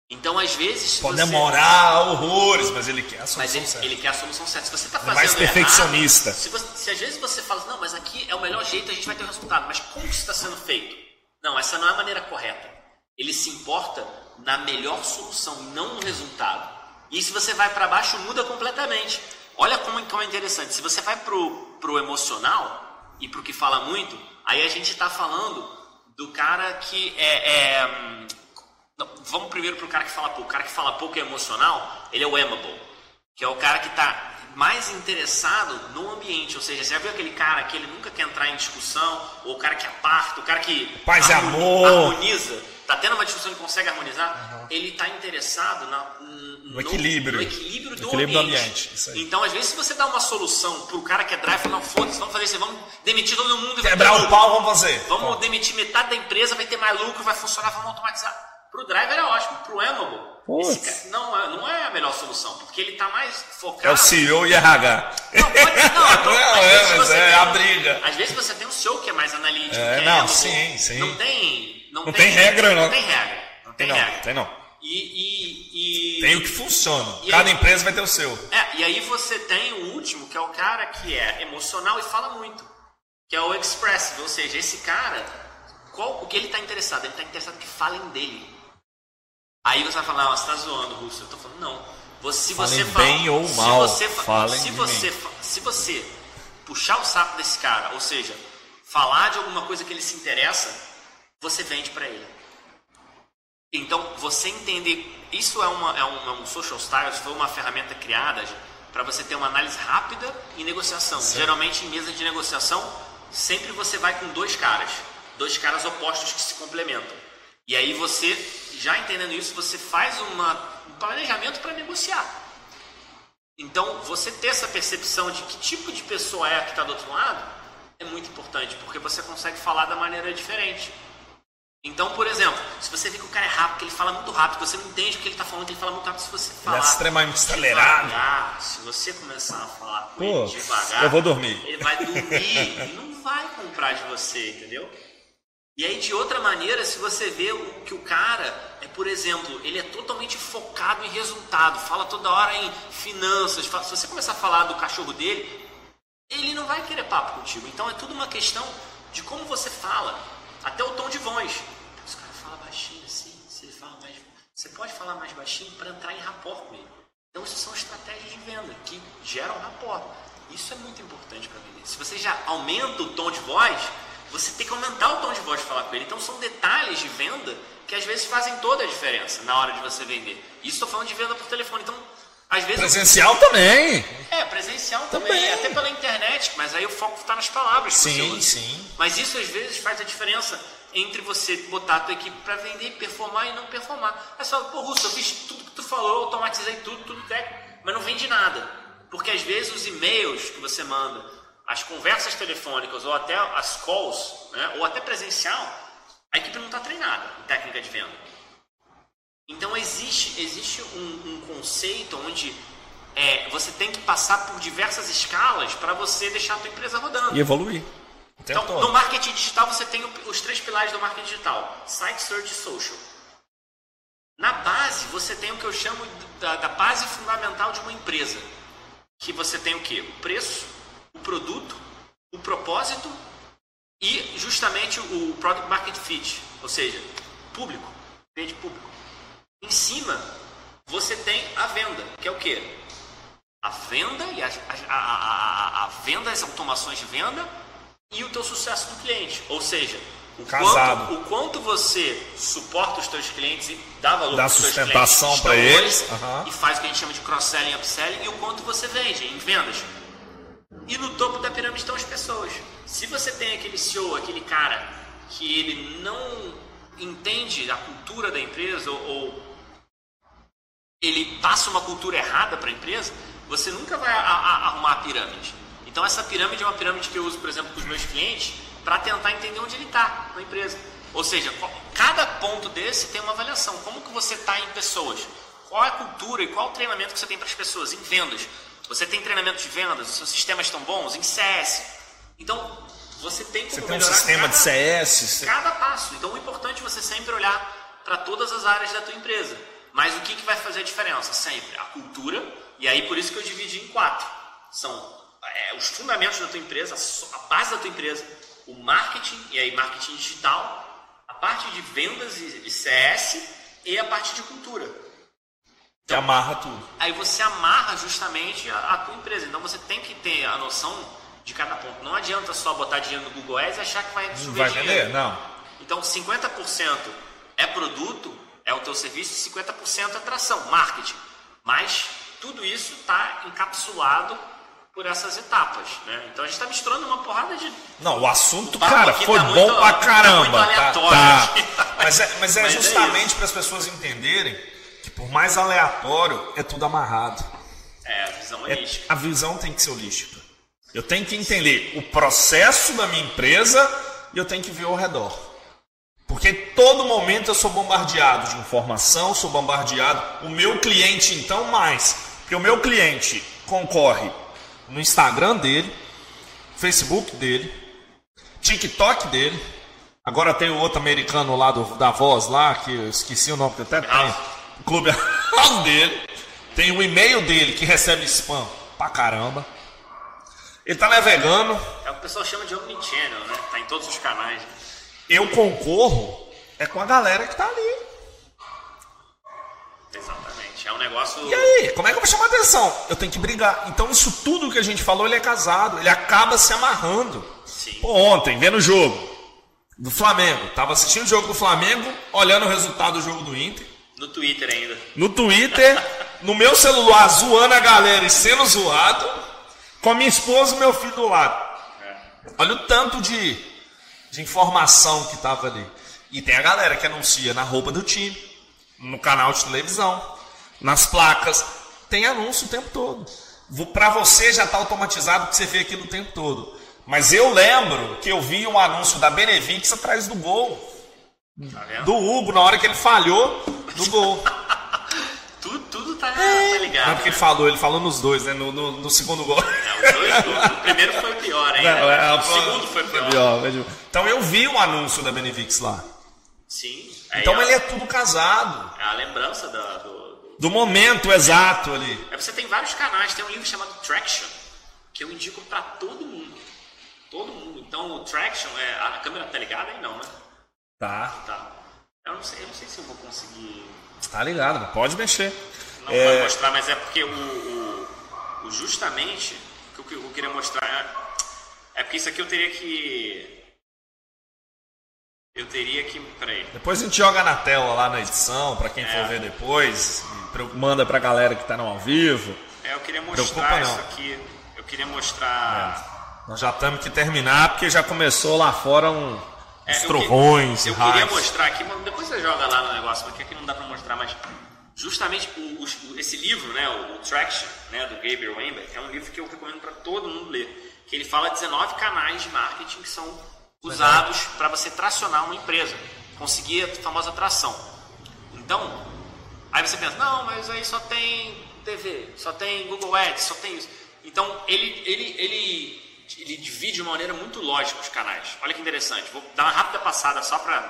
S2: Então, às vezes.
S1: Pode
S2: você-
S1: demorar horrores, mas ele quer a
S2: Mas
S1: solução
S2: ele,
S1: certa.
S2: ele quer a solução certa. Se você está
S1: é
S2: fazendo
S1: mais perfeccionista.
S2: errado, se, você- se às vezes você fala, não, mas aqui é o melhor jeito, a gente vai ter o resultado. Mas como isso está sendo feito? Não, essa não é a maneira correta. Ele se importa na melhor solução, não no resultado. E se você vai para baixo, muda completamente. Olha como, como é interessante. Se você vai pro, pro emocional e pro que fala muito, aí a gente está falando do cara que é, é, hum, não, vamos primeiro pro cara que fala pouco. O cara que fala pouco é emocional, ele é o amable, que é o cara que está mais interessado no ambiente. Ou seja, você já viu aquele cara que ele nunca quer entrar em discussão, ou o cara que aparta, o cara que
S1: Paz e
S2: harmoni-
S1: amor.
S2: harmoniza, tá tendo uma discussão e consegue harmonizar, ele está interessado na- no,
S1: equilíbrio.
S2: no equilíbrio do
S1: equilíbrio do
S2: ambiente.
S1: ambiente, isso aí.
S2: Então, às vezes, se você dá uma solução pro cara que é drive, não foda-se, vamos fazer isso, vamos demitir todo mundo e
S1: Quebrar o
S2: lucro.
S1: pau, vamos fazer.
S2: Vamos demitir metade da empresa, vai ter mais lucro, vai funcionar, vamos automatizar. Pro driver é ótimo, pro Amable Esse cara, não, é, não é a melhor solução, porque ele está mais focado.
S1: É o CEO e RH.
S2: Não, pode, não, tô,
S1: Não,
S2: às
S1: é,
S2: vezes
S1: mas
S2: você
S1: é
S2: tem
S1: a briga.
S2: Às vezes você tem um CEO que é mais analítico,
S1: É,
S2: que é
S1: não, sim, sim.
S2: Não tem. Não,
S1: Não tem regra, não.
S2: Não tem regra. Não tem,
S1: Tem
S2: regra.
S1: não, tem não.
S2: E, e, e-
S1: Tem o que funciona.
S2: E
S1: Cada
S2: aí-
S1: empresa vai ter o seu.
S2: É, e aí você tem o último, que é o cara que é emocional e fala muito. Que é o expressive, ou seja, esse cara, qual, o que ele está interessado? Ele está interessado que falem dele. Aí você vai falar, não, você tá zoando, Russo. Eu tô falando, não. Você, se
S1: Falem
S2: você fala-
S1: bem ou
S2: se
S1: mal,
S2: você fa-
S1: falem
S2: se você, fa- se você puxar o saco desse cara, ou seja, falar de alguma coisa que ele se interessa, você vende para ele. Então, você entender, isso é, uma, é, um, é um social styles, foi uma ferramenta criada para você ter uma análise rápida em negociação. Geralmente, em mesa de negociação, sempre você vai com dois caras, dois caras opostos que se complementam. E aí você, já entendendo isso, você faz uma, um planejamento para negociar. Então, você ter essa percepção de que tipo de pessoa é que está do outro lado é muito importante, porque você consegue falar da maneira diferente. Então, por exemplo, se você vê que o cara é rápido, que ele fala muito rápido, que você não entende o que ele está falando, que ele fala muito rápido, se você falar
S1: extremamente acelerado.
S2: devagar, se você começar a falar com
S1: Pô,
S2: ele devagar,
S1: eu vou dormir.
S2: ele vai dormir e não vai comprar de você, entendeu? E aí, de outra maneira, se você vê que o cara é, por exemplo, ele é totalmente focado em resultado, fala toda hora em finanças, se você começar a falar do cachorro dele, ele não vai querer papo contigo. Então é tudo uma questão de como você fala, até o tom de voz. Esse cara fala baixinho assim, se ele fala mais. Você pode falar mais baixinho para entrar em rapport com ele. Então isso são estratégias de venda que geram rapport. Isso é muito importante para vender. Se você já aumenta o tom de voz, você tem que aumentar o tom de voz de falar com ele. Então são detalhes de venda que às vezes fazem toda a diferença na hora de você vender. Isso estou falando de venda por telefone. Então, às vezes
S1: Presencial também.
S2: é, presencial também,
S1: Também.
S2: até pela internet, mas aí o foco está nas palavras.
S1: Sim, sim.
S2: Mas isso às vezes faz a diferença entre você botar a tua equipe para vender, performar e não performar. Aí você fala, pô, Russo, eu fiz tudo que tu falou, automatizei tudo, tudo técnico, mas não vende nada. Porque às vezes os e-mails que você manda, as conversas telefônicas ou até as calls, né, ou até presencial, a equipe não está treinada em técnica de venda. Então existe, existe um, um conceito onde é, você tem que passar por diversas escalas para você deixar a tua empresa rodando.
S1: E evoluir.
S2: Então,
S1: todo.
S2: no marketing digital você tem os três pilares do marketing digital: site, search e social. Na base você tem o que eu chamo da, da base fundamental de uma empresa, que você tem o que? O preço, o produto, o propósito e justamente o product market fit, ou seja, público, vende público. Em cima você tem a venda, que é o que? A venda e a, a, a, a- venda, as automações de venda e o teu sucesso do cliente. Ou seja, o
S1: Casado.
S2: quanto, o quanto você suporta os teus clientes e dá valor para os teus
S1: sustentação
S2: clientes estão
S1: eles,
S2: hoje
S1: aham.
S2: e faz o que a gente chama de cross-selling upselling e o quanto você vende em vendas. E no topo da pirâmide estão as pessoas. Se você tem aquele CEO, aquele cara que ele não entende a cultura da empresa ou, ele passa uma cultura errada para a empresa, você nunca vai a- a- arrumar a pirâmide. Então essa pirâmide é uma pirâmide que eu uso, por exemplo, com os meus clientes para tentar entender onde ele está na empresa. Ou seja, cada ponto desse tem uma avaliação. Como que você está em pessoas? Qual é a cultura e qual o treinamento que você tem para as pessoas? Em vendas. Você tem treinamento de vendas? Os seus sistemas estão bons? Em CS. Então, você tem como
S1: Você tem um
S2: melhorar
S1: sistema de
S2: cada-
S1: CS. você-
S2: cada passo. Então o importante é você sempre olhar para todas as áreas da tua empresa. Mas o que, que vai fazer a diferença? Sempre a cultura, e aí por isso que eu dividi em quatro. São é, os fundamentos da tua empresa, a base da tua empresa, o marketing, e aí marketing digital, a parte de vendas e e CS e a parte de cultura.
S1: Que amarra tudo.
S2: Aí você amarra justamente a, a tua empresa. Então você tem que ter a noção de cada ponto. Não adianta só botar dinheiro no Google Ads e achar que vai
S1: Não
S2: subir
S1: vai
S2: dinheiro.
S1: vender? Não.
S2: Então, 50% é produto, é o teu serviço, e 50% é atração, marketing. Mas tudo isso está encapsulado por essas etapas. Né? Então, a gente está misturando uma porrada de...
S1: Não, o assunto,
S2: O papo
S1: cara, foi
S2: tá
S1: bom
S2: muito-
S1: pra
S2: tá
S1: caramba. tá.
S2: aqui.
S1: Mas é, mas é
S2: Mas é
S1: justamente para as pessoas entenderem que por mais aleatório, é tudo amarrado.
S2: É, a visão
S1: É-
S2: holística.
S1: a visão tem que ser holística. Eu tenho que entender o processo da minha empresa e eu tenho que ver ao redor. Porque todo momento eu sou bombardeado de informação, sou bombardeado. O meu cliente, então, mais. Porque o meu cliente concorre no Instagram dele, Facebook dele, TikTok dele. Agora tem o outro americano lá do, da voz lá, que eu esqueci o nome que até tem. Clube House dele. Tem o e-mail dele que recebe spam pra caramba. Ele tá navegando.
S2: É o que o pessoal chama de omnichannel, né? Tá em todos os canais.
S1: Eu concorro é com a galera que tá ali.
S2: Exatamente. É um negócio.
S1: E aí, como é que eu vou chamar atenção? Eu tenho que brigar. Então, isso tudo que a gente falou, ele é casado. Ele acaba se amarrando.
S2: Sim.
S1: Pô, ontem, vendo o jogo do Flamengo. Tava assistindo o jogo do Flamengo, olhando o resultado do jogo do Inter.
S2: No Twitter ainda.
S1: No Twitter, no meu celular, zoando a galera e sendo zoado. Com a minha esposa e meu filho do lado.
S2: É.
S1: Olha o tanto de, de informação que tava ali. E tem a galera que anuncia na roupa do time, no canal de televisão, nas placas. Tem anúncio o tempo todo. Para você já está automatizado que você vê aquilo o tempo todo. Mas eu lembro que eu vi um anúncio da Benevix atrás do gol.
S2: Tá?
S1: Do Hugo, na hora que ele falhou no gol.
S2: Tudo, tudo tá, tá ligado.
S1: Não é porque ele
S2: né?
S1: falou, ele falou nos dois, né? No, no- no segundo gol.
S2: É, os dois, o, o primeiro foi o pior ainda.
S1: Não, é,
S2: o segundo foi pior.
S1: pior, pior. Então eu vi um anúncio da Benevix lá.
S2: Sim.
S1: Então ele é tudo casado.
S2: é a lembrança da- do, do-
S1: Do momento exato ali.
S2: É, você tem vários canais, tem um livro chamado Traction, que eu indico pra todo mundo. Todo mundo. Então o Traction é. A câmera tá ligada aí não, né?
S1: Tá.
S2: Tá. Eu não sei, eu não sei se eu vou conseguir.
S1: Tá ligado, pode mexer.
S2: Não
S1: É.
S2: vai mostrar, mas é porque o, o- o justamente o que eu, queria mostrar é, é porque isso aqui eu teria que. Eu teria que. Peraí.
S1: Depois a gente joga na tela lá na edição, pra quem
S2: É.
S1: for ver depois. Manda pra galera que tá no ao vivo.
S2: É, eu queria
S1: Preocupa
S2: mostrar
S1: não.
S2: isso aqui. Eu queria mostrar.
S1: Nós já temos que terminar, porque já começou lá fora um,
S2: É, eu
S1: trovões,
S2: que- Eu, queria mostrar aqui, mas depois você joga lá no negócio, porque aqui não dá pra mostrar, mas justamente o- os- o- esse livro, né, o, o Traction, né, do Gabriel Weinberg, é um livro que eu recomendo para todo mundo ler, que ele fala 19 canais de marketing que são usados para você tracionar uma empresa, conseguir a famosa tração. Então, aí você pensa, não, mas aí só tem TV, só tem Google Ads, só tem isso. Então, ele, ele, ele, ele divide de uma maneira muito lógica os canais. Olha que interessante. Vou dar uma rápida passada só para,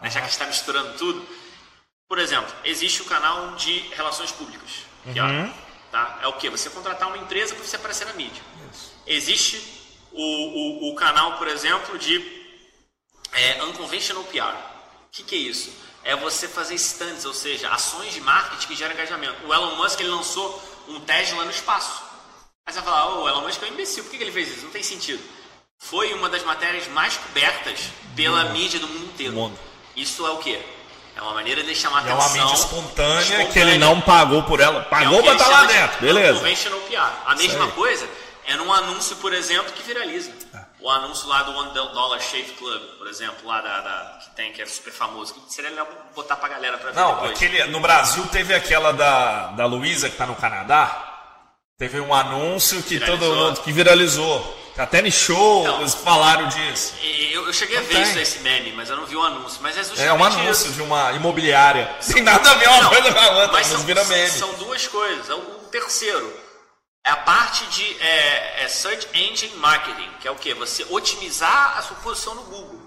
S2: né, já que a gente está misturando tudo. Por exemplo, existe o canal de relações públicas. que, ó, tá? É o que? Você contratar uma empresa para você aparecer na mídia. Existe o, o, o canal, por exemplo, de é, unconventional PR. O que, que é isso? É você fazer stands, ou seja, ações de marketing que geram engajamento. O Elon Musk ele lançou um Tesla no espaço. Aí você vai falar, oh, o Elon Musk é um imbecil, por que, que ele fez isso? Não tem sentido. Foi uma das matérias mais cobertas pela mídia do mundo inteiro.
S1: mundo.
S2: Isso é o quê? É uma maneira de chamar
S1: É uma
S2: atenção.
S1: mídia espontânea, que
S2: espontânea.
S1: ele não pagou por ela.
S2: É
S1: Pagou
S2: que
S1: pra
S2: ele
S1: estar lá
S2: chama de
S1: dentro, beleza.
S2: Conventional PR. A mesma coisa é num anúncio, por exemplo, que viraliza.
S1: É.
S2: O anúncio lá do One Dollar Shave Club, por exemplo, lá da, da- que tem, que é super famoso. Que seria legal botar pra galera pra ver
S1: Não,
S2: depois.
S1: aquele, no Brasil teve aquela da, da Luísa que tá no Canadá. Teve um anúncio que todo
S2: Viralizou.
S1: mundo que viralizou. Até no show
S2: Não.
S1: eles falaram disso.
S2: Eu, eu cheguei a
S1: Não
S2: ver
S1: tem.
S2: isso, esse meme, mas eu não vi o anúncio. Mas é
S1: É um anúncio de uma imobiliária. Sem nada a ver uma
S2: Não,
S1: coisa com a outra, mas,
S2: são,
S1: vira meme.
S2: são duas coisas. O o terceiro é a parte de é, é Search Engine Marketing, que é o que? Você otimizar a sua posição no Google.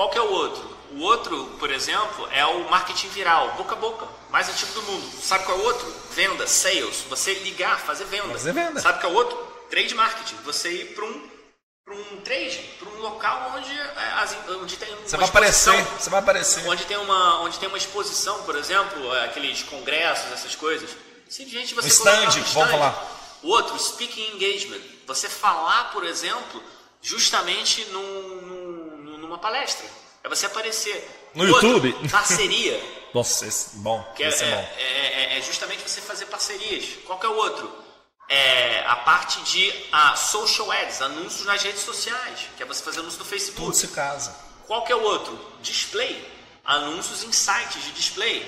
S2: Qual que é o outro? O outro, por exemplo, é o marketing viral, boca a boca, mais antigo do mundo. Sabe qual é o outro? Venda, sales, você ligar, fazer venda.
S1: Fazer venda.
S2: Sabe qual é o outro? Trade marketing, você ir para um para um trade, para um local onde, é, as- onde tem uma
S1: Você vai aparecer, você vai aparecer.
S2: Onde tem uma, onde tem uma exposição, por exemplo, é, aqueles congressos, essas coisas. Simplesmente você
S1: Um stand,
S2: um
S1: vamos falar.
S2: O outro, speaking engagement. Você falar, por exemplo, justamente num, numa palestra. É você aparecer.
S1: No
S2: outro,
S1: YouTube?
S2: Parceria.
S1: Nossa, esse, bom,
S2: Que é,
S1: esse é,
S2: é-
S1: bom.
S2: é- é justamente você fazer parcerias. Qual que é o outro? É a parte de ah, social ads, anúncios nas redes sociais, que é você fazer anúncio no Facebook.
S1: Tudo se casa.
S2: Qual que é o outro? Display. Anúncios em sites de display.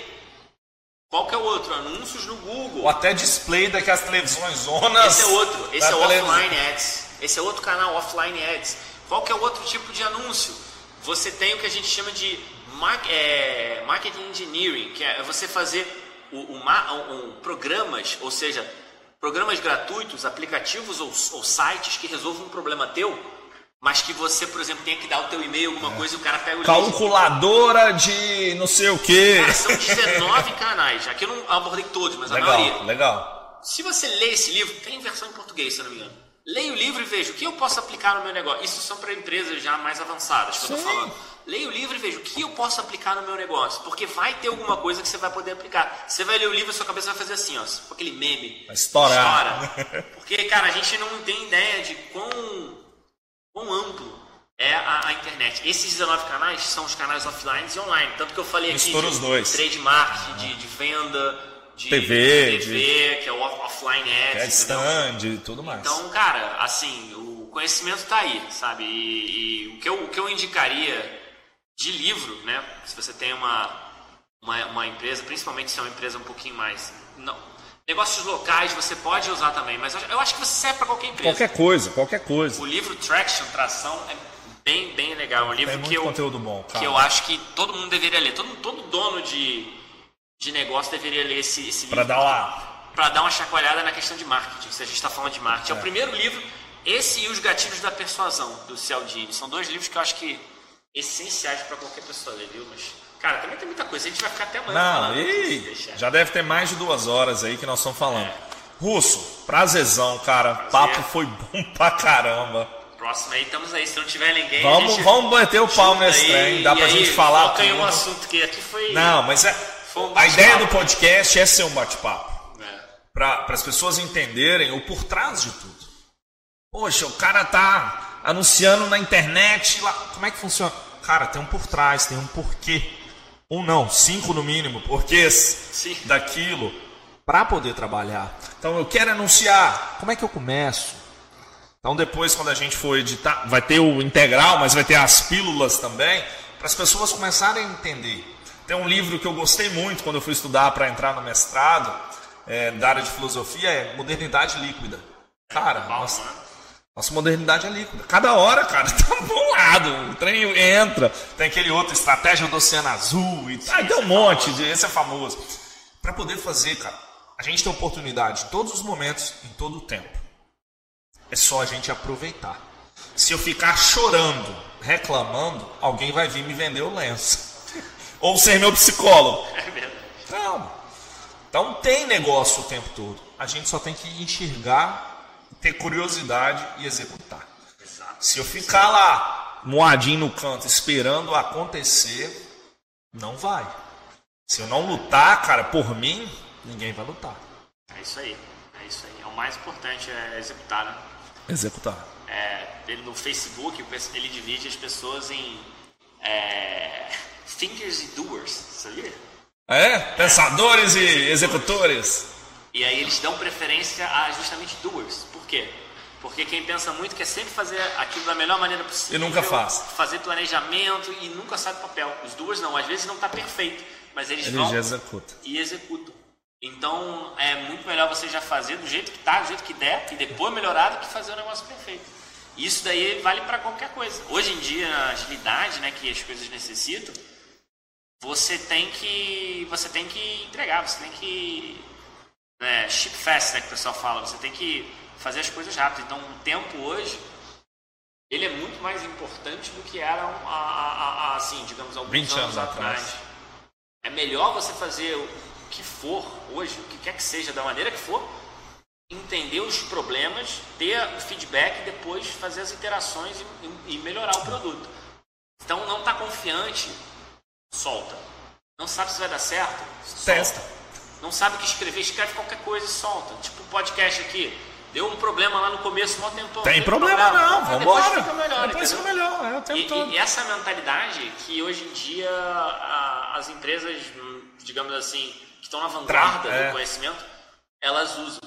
S2: Qual que é o outro? Anúncios no Google.
S1: Ou até display daquelas televisões zonas.
S2: Esse é outro. Esse é o
S1: televisão.
S2: offline ads. Esse é outro canal offline ads. Qual que é o outro tipo de anúncio? Você tem o que a gente chama de é, marketing engineering, que é você fazer o, o, um, programas, ou seja, programas gratuitos, aplicativos ou, ou, sites que resolvam um problema teu, mas que você, por exemplo, tenha que dar o teu e-mail, alguma é. coisa, e o cara pega o
S1: Calculadora de não sei o quê.
S2: Cara, são 19 canais. Aqui eu não abordei todos, mas
S1: legal,
S2: a maioria.
S1: Legal.
S2: Se você lê esse livro, tem versão em português, se eu não me engano. Leia o livro e veja o que eu posso aplicar no meu negócio. Isso são para empresas já mais avançadas que Sim. eu estou falando. Leia o livro e veja o que eu posso aplicar no meu negócio. Porque vai ter alguma coisa que você vai poder aplicar. Você vai ler o livro e sua cabeça vai fazer assim, ó. Com aquele meme.
S1: Vai estourar. Estoura.
S2: Porque, cara, a gente não tem ideia de quão, quão amplo é a, a, internet. Esses 19 canais são os canais offline e online. Tanto que eu falei
S1: Mistura
S2: aqui
S1: de os dois.
S2: trade marketing, de, de venda de
S1: TV,
S2: TV de... que é o offline ads,
S1: é stand e tudo mais.
S2: Então, cara, assim, o conhecimento está aí, sabe? E, e, o, que eu, o que eu indicaria de livro, né? Se você tem uma, uma, uma, empresa, principalmente se é uma empresa um pouquinho mais. Não, negócios locais você pode usar também, mas eu acho que você serve para qualquer empresa.
S1: Qualquer coisa, qualquer coisa.
S2: O livro Traction, Tração, é bem, bem legal. É um livro que eu,
S1: conteúdo bom,
S2: que eu acho que todo mundo deveria ler. Todo, todo dono de de negócio deveria ler esse, esse livro.
S1: Para dar uma...
S2: Para dar uma chacoalhada na questão de marketing, se a gente está falando de marketing. É. é. o primeiro livro, esse e Os Gatilhos da Persuasão, do Cialdini. São dois livros que eu acho que essenciais para qualquer pessoa ler, viu? Mas, cara, também tem muita coisa. A gente vai ficar até amanhã
S1: Não, falando. E... Já deve ter mais de duas horas aí que nós estamos falando. É. Russo, prazerzão, cara. Prazer. Papo foi bom pra caramba.
S2: Próximo aí, estamos aí. Se não tiver ninguém.
S1: Vamos, vamos bater o pau nesse trem. Dá pra aí, gente falar.
S2: Foca em um assunto que aqui foi.
S1: Não, mas é. Um a ideia do podcast é ser um bate-papo. É. Para as pessoas entenderem o por trás de tudo. Poxa, o cara tá anunciando na internet lá. Como é que funciona? Cara, tem um por trás, tem um porquê. Um não, cinco no mínimo, porquês Sim. daquilo para poder trabalhar. Então eu quero anunciar. Como é que eu começo? Então depois quando a gente for editar, vai ter o integral, mas vai ter as pílulas também, para as pessoas começarem a entender. Tem um livro que eu gostei muito quando eu fui estudar para entrar no mestrado, é, da área de filosofia, é Modernidade Líquida. Cara, nossa, nossa modernidade é líquida. Cada hora, cara, tá um lado. O trem entra. Tem aquele outro, Estratégia do Oceano Azul. E, ah, tem um monte, de, esse é famoso. Para poder fazer, cara, a gente tem oportunidade em todos os momentos, em todo o tempo. É só a gente aproveitar. Se eu ficar chorando, reclamando, alguém vai vir me vender o lenço ou ser meu psicólogo. É. Não. Então tem negócio o tempo todo. A gente só tem que enxergar, ter curiosidade e executar. Exato. Se eu ficar lá moadinho no canto esperando acontecer, não vai. Se eu não lutar, cara, por mim, ninguém vai lutar.
S2: É isso aí. É isso aí. É o mais importante é executar, né?
S1: Executar.
S2: É, ele no Facebook, ele divide as pessoas em é, thinkers e doers, sabia?
S1: É? Pensadores é. e executores.
S2: E aí eles dão preferência a justamente doers. Por quê? Porque quem pensa muito quer sempre fazer aquilo da melhor maneira possível.
S1: E nunca faz.
S2: Fazer planejamento e nunca sai do papel. Os doers não, às vezes não está perfeito, mas eles,
S1: eles
S2: vão
S1: executam.
S2: e executam. Então é muito melhor você já fazer do jeito que está, do jeito que der, e depois melhorar do que fazer o negócio perfeito. Isso daí vale para qualquer coisa. Hoje em dia, a agilidade né, que as coisas necessitam, você tem que você tem que entregar, você tem que né, ship fast, né, que o pessoal fala, você tem que fazer as coisas rápido. Então, o tempo hoje ele é muito mais importante do que era a, a, a, assim, digamos, alguns anos, anos atrás. atrás. É melhor você fazer o que for hoje, o que quer que seja, da maneira que for, entender os problemas, ter o feedback e depois fazer as interações e, e melhorar o produto. Então, não está confiante solta. Não sabe se vai dar certo?
S1: Testa.
S2: Não sabe o que escrever, escreve qualquer coisa e solta. Tipo o podcast aqui. Deu um problema lá no começo, mó tempão.
S1: Tem problema, problema, não, vamos embora.
S2: Depois fica melhor,
S1: Depois fica melhor, é o tempo
S2: e,
S1: todo.
S2: E essa mentalidade que hoje em dia a, as empresas, digamos assim, que estão na vanguarda Tra, é. do conhecimento, elas usam.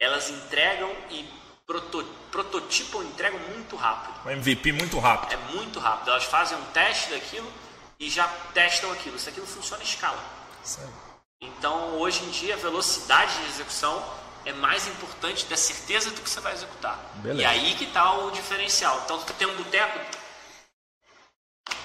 S2: Elas entregam e proto, prototipam, entregam muito rápido.
S1: Um MVP muito rápido.
S2: É muito rápido. Elas fazem um teste daquilo e já testam aquilo, se aquilo funciona em escala. Sim. Então, hoje em dia, a velocidade de execução é mais importante da certeza do que você vai executar. Beleza. E aí que está o diferencial. Então, tu tem um boteco,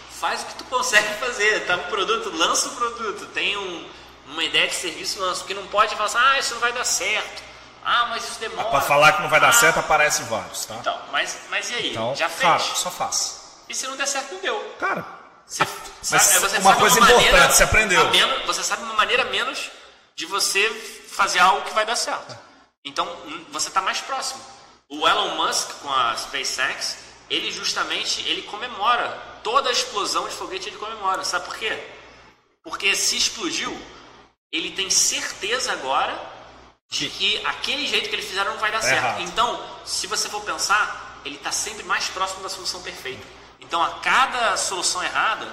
S2: faz o que tu consegue fazer. Tá um produto, lança o produto. Tem um, uma ideia de serviço, lança. Porque não pode falar assim, ah, isso não vai dar certo. Ah, mas isso demora.
S1: Para falar que não vai dar
S2: ah.
S1: certo, aparece vários, tá?
S2: Então, mas, mas e aí?
S1: Então,
S2: Já fez?
S1: cara, só faz.
S2: E se não der certo, não deu.
S1: Cara,
S2: Você, sabe- você
S1: uma coisa
S2: maneira
S1: importante, você aprendeu.
S2: menos- você sabe uma maneira menos de você fazer algo que vai dar certo. Então, você está mais próximo. O Elon Musk com a SpaceX, ele justamente ele comemora toda a explosão de foguete ele comemora. Sabe por quê? Porque se explodiu, ele tem certeza agora de que aquele jeito que eles fizeram não vai dar
S1: Tá
S2: certo.
S1: errado.
S2: Então, se você for pensar, ele está sempre mais próximo da solução perfeita. Então, a cada solução errada,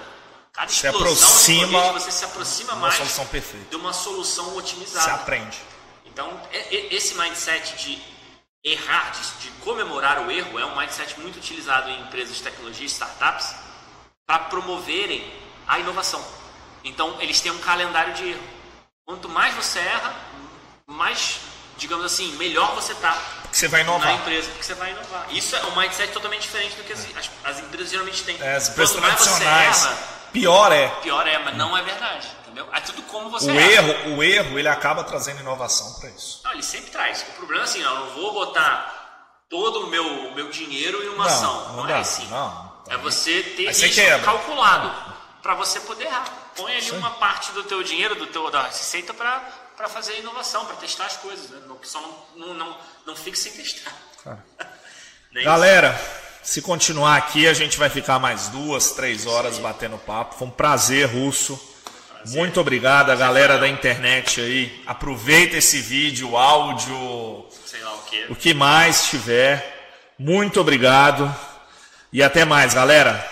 S2: cada
S1: Se
S2: explosão de
S1: aproxima
S2: foguete, você se aproxima mais
S1: solução perfeita.
S2: de uma solução
S1: Você
S2: otimizada.
S1: aprende.
S2: Então, é- é- esse mindset de errar, de, de comemorar o erro, é um mindset muito utilizado em empresas de tecnologia, startups, para promoverem a inovação. Então, eles têm um calendário de erro. Quanto mais você erra, mais, digamos assim, melhor você está
S1: Porque você vai
S2: na
S1: inovar.
S2: empresa, porque você vai inovar. Isso é um mindset totalmente diferente do que as, as- as empresas geralmente têm.
S1: É, as empresas
S2: Quanto
S1: tradicionais.
S2: erra,
S1: Pior é.
S2: pior é, mas não é verdade, entendeu? É tudo como você
S1: O
S2: erra.
S1: erro, o erro, ele acaba trazendo inovação para isso.
S2: Não, ele sempre traz. O problema é assim, eu não vou botar todo o meu, o meu dinheiro em uma
S1: Não,
S2: ação.
S1: não
S2: Não,
S1: dá,
S2: é assim.
S1: não.
S2: É você ter
S1: Aí você
S2: isso calculado para você poder errar. Põe ali
S1: Sim.
S2: uma parte do teu dinheiro, do teu, da receita para fazer inovação, para testar as coisas. Né? Não, só não, não, não, não fique sem testar. Não é
S1: Galera, se continuar aqui, a gente vai ficar mais duas, três horas batendo papo. Foi um prazer, Russo. Muito obrigado, a galera da internet aí. Aproveita esse vídeo, áudio?
S2: Sei lá o que.
S1: o que mais tiver. Muito obrigado. E até mais, galera.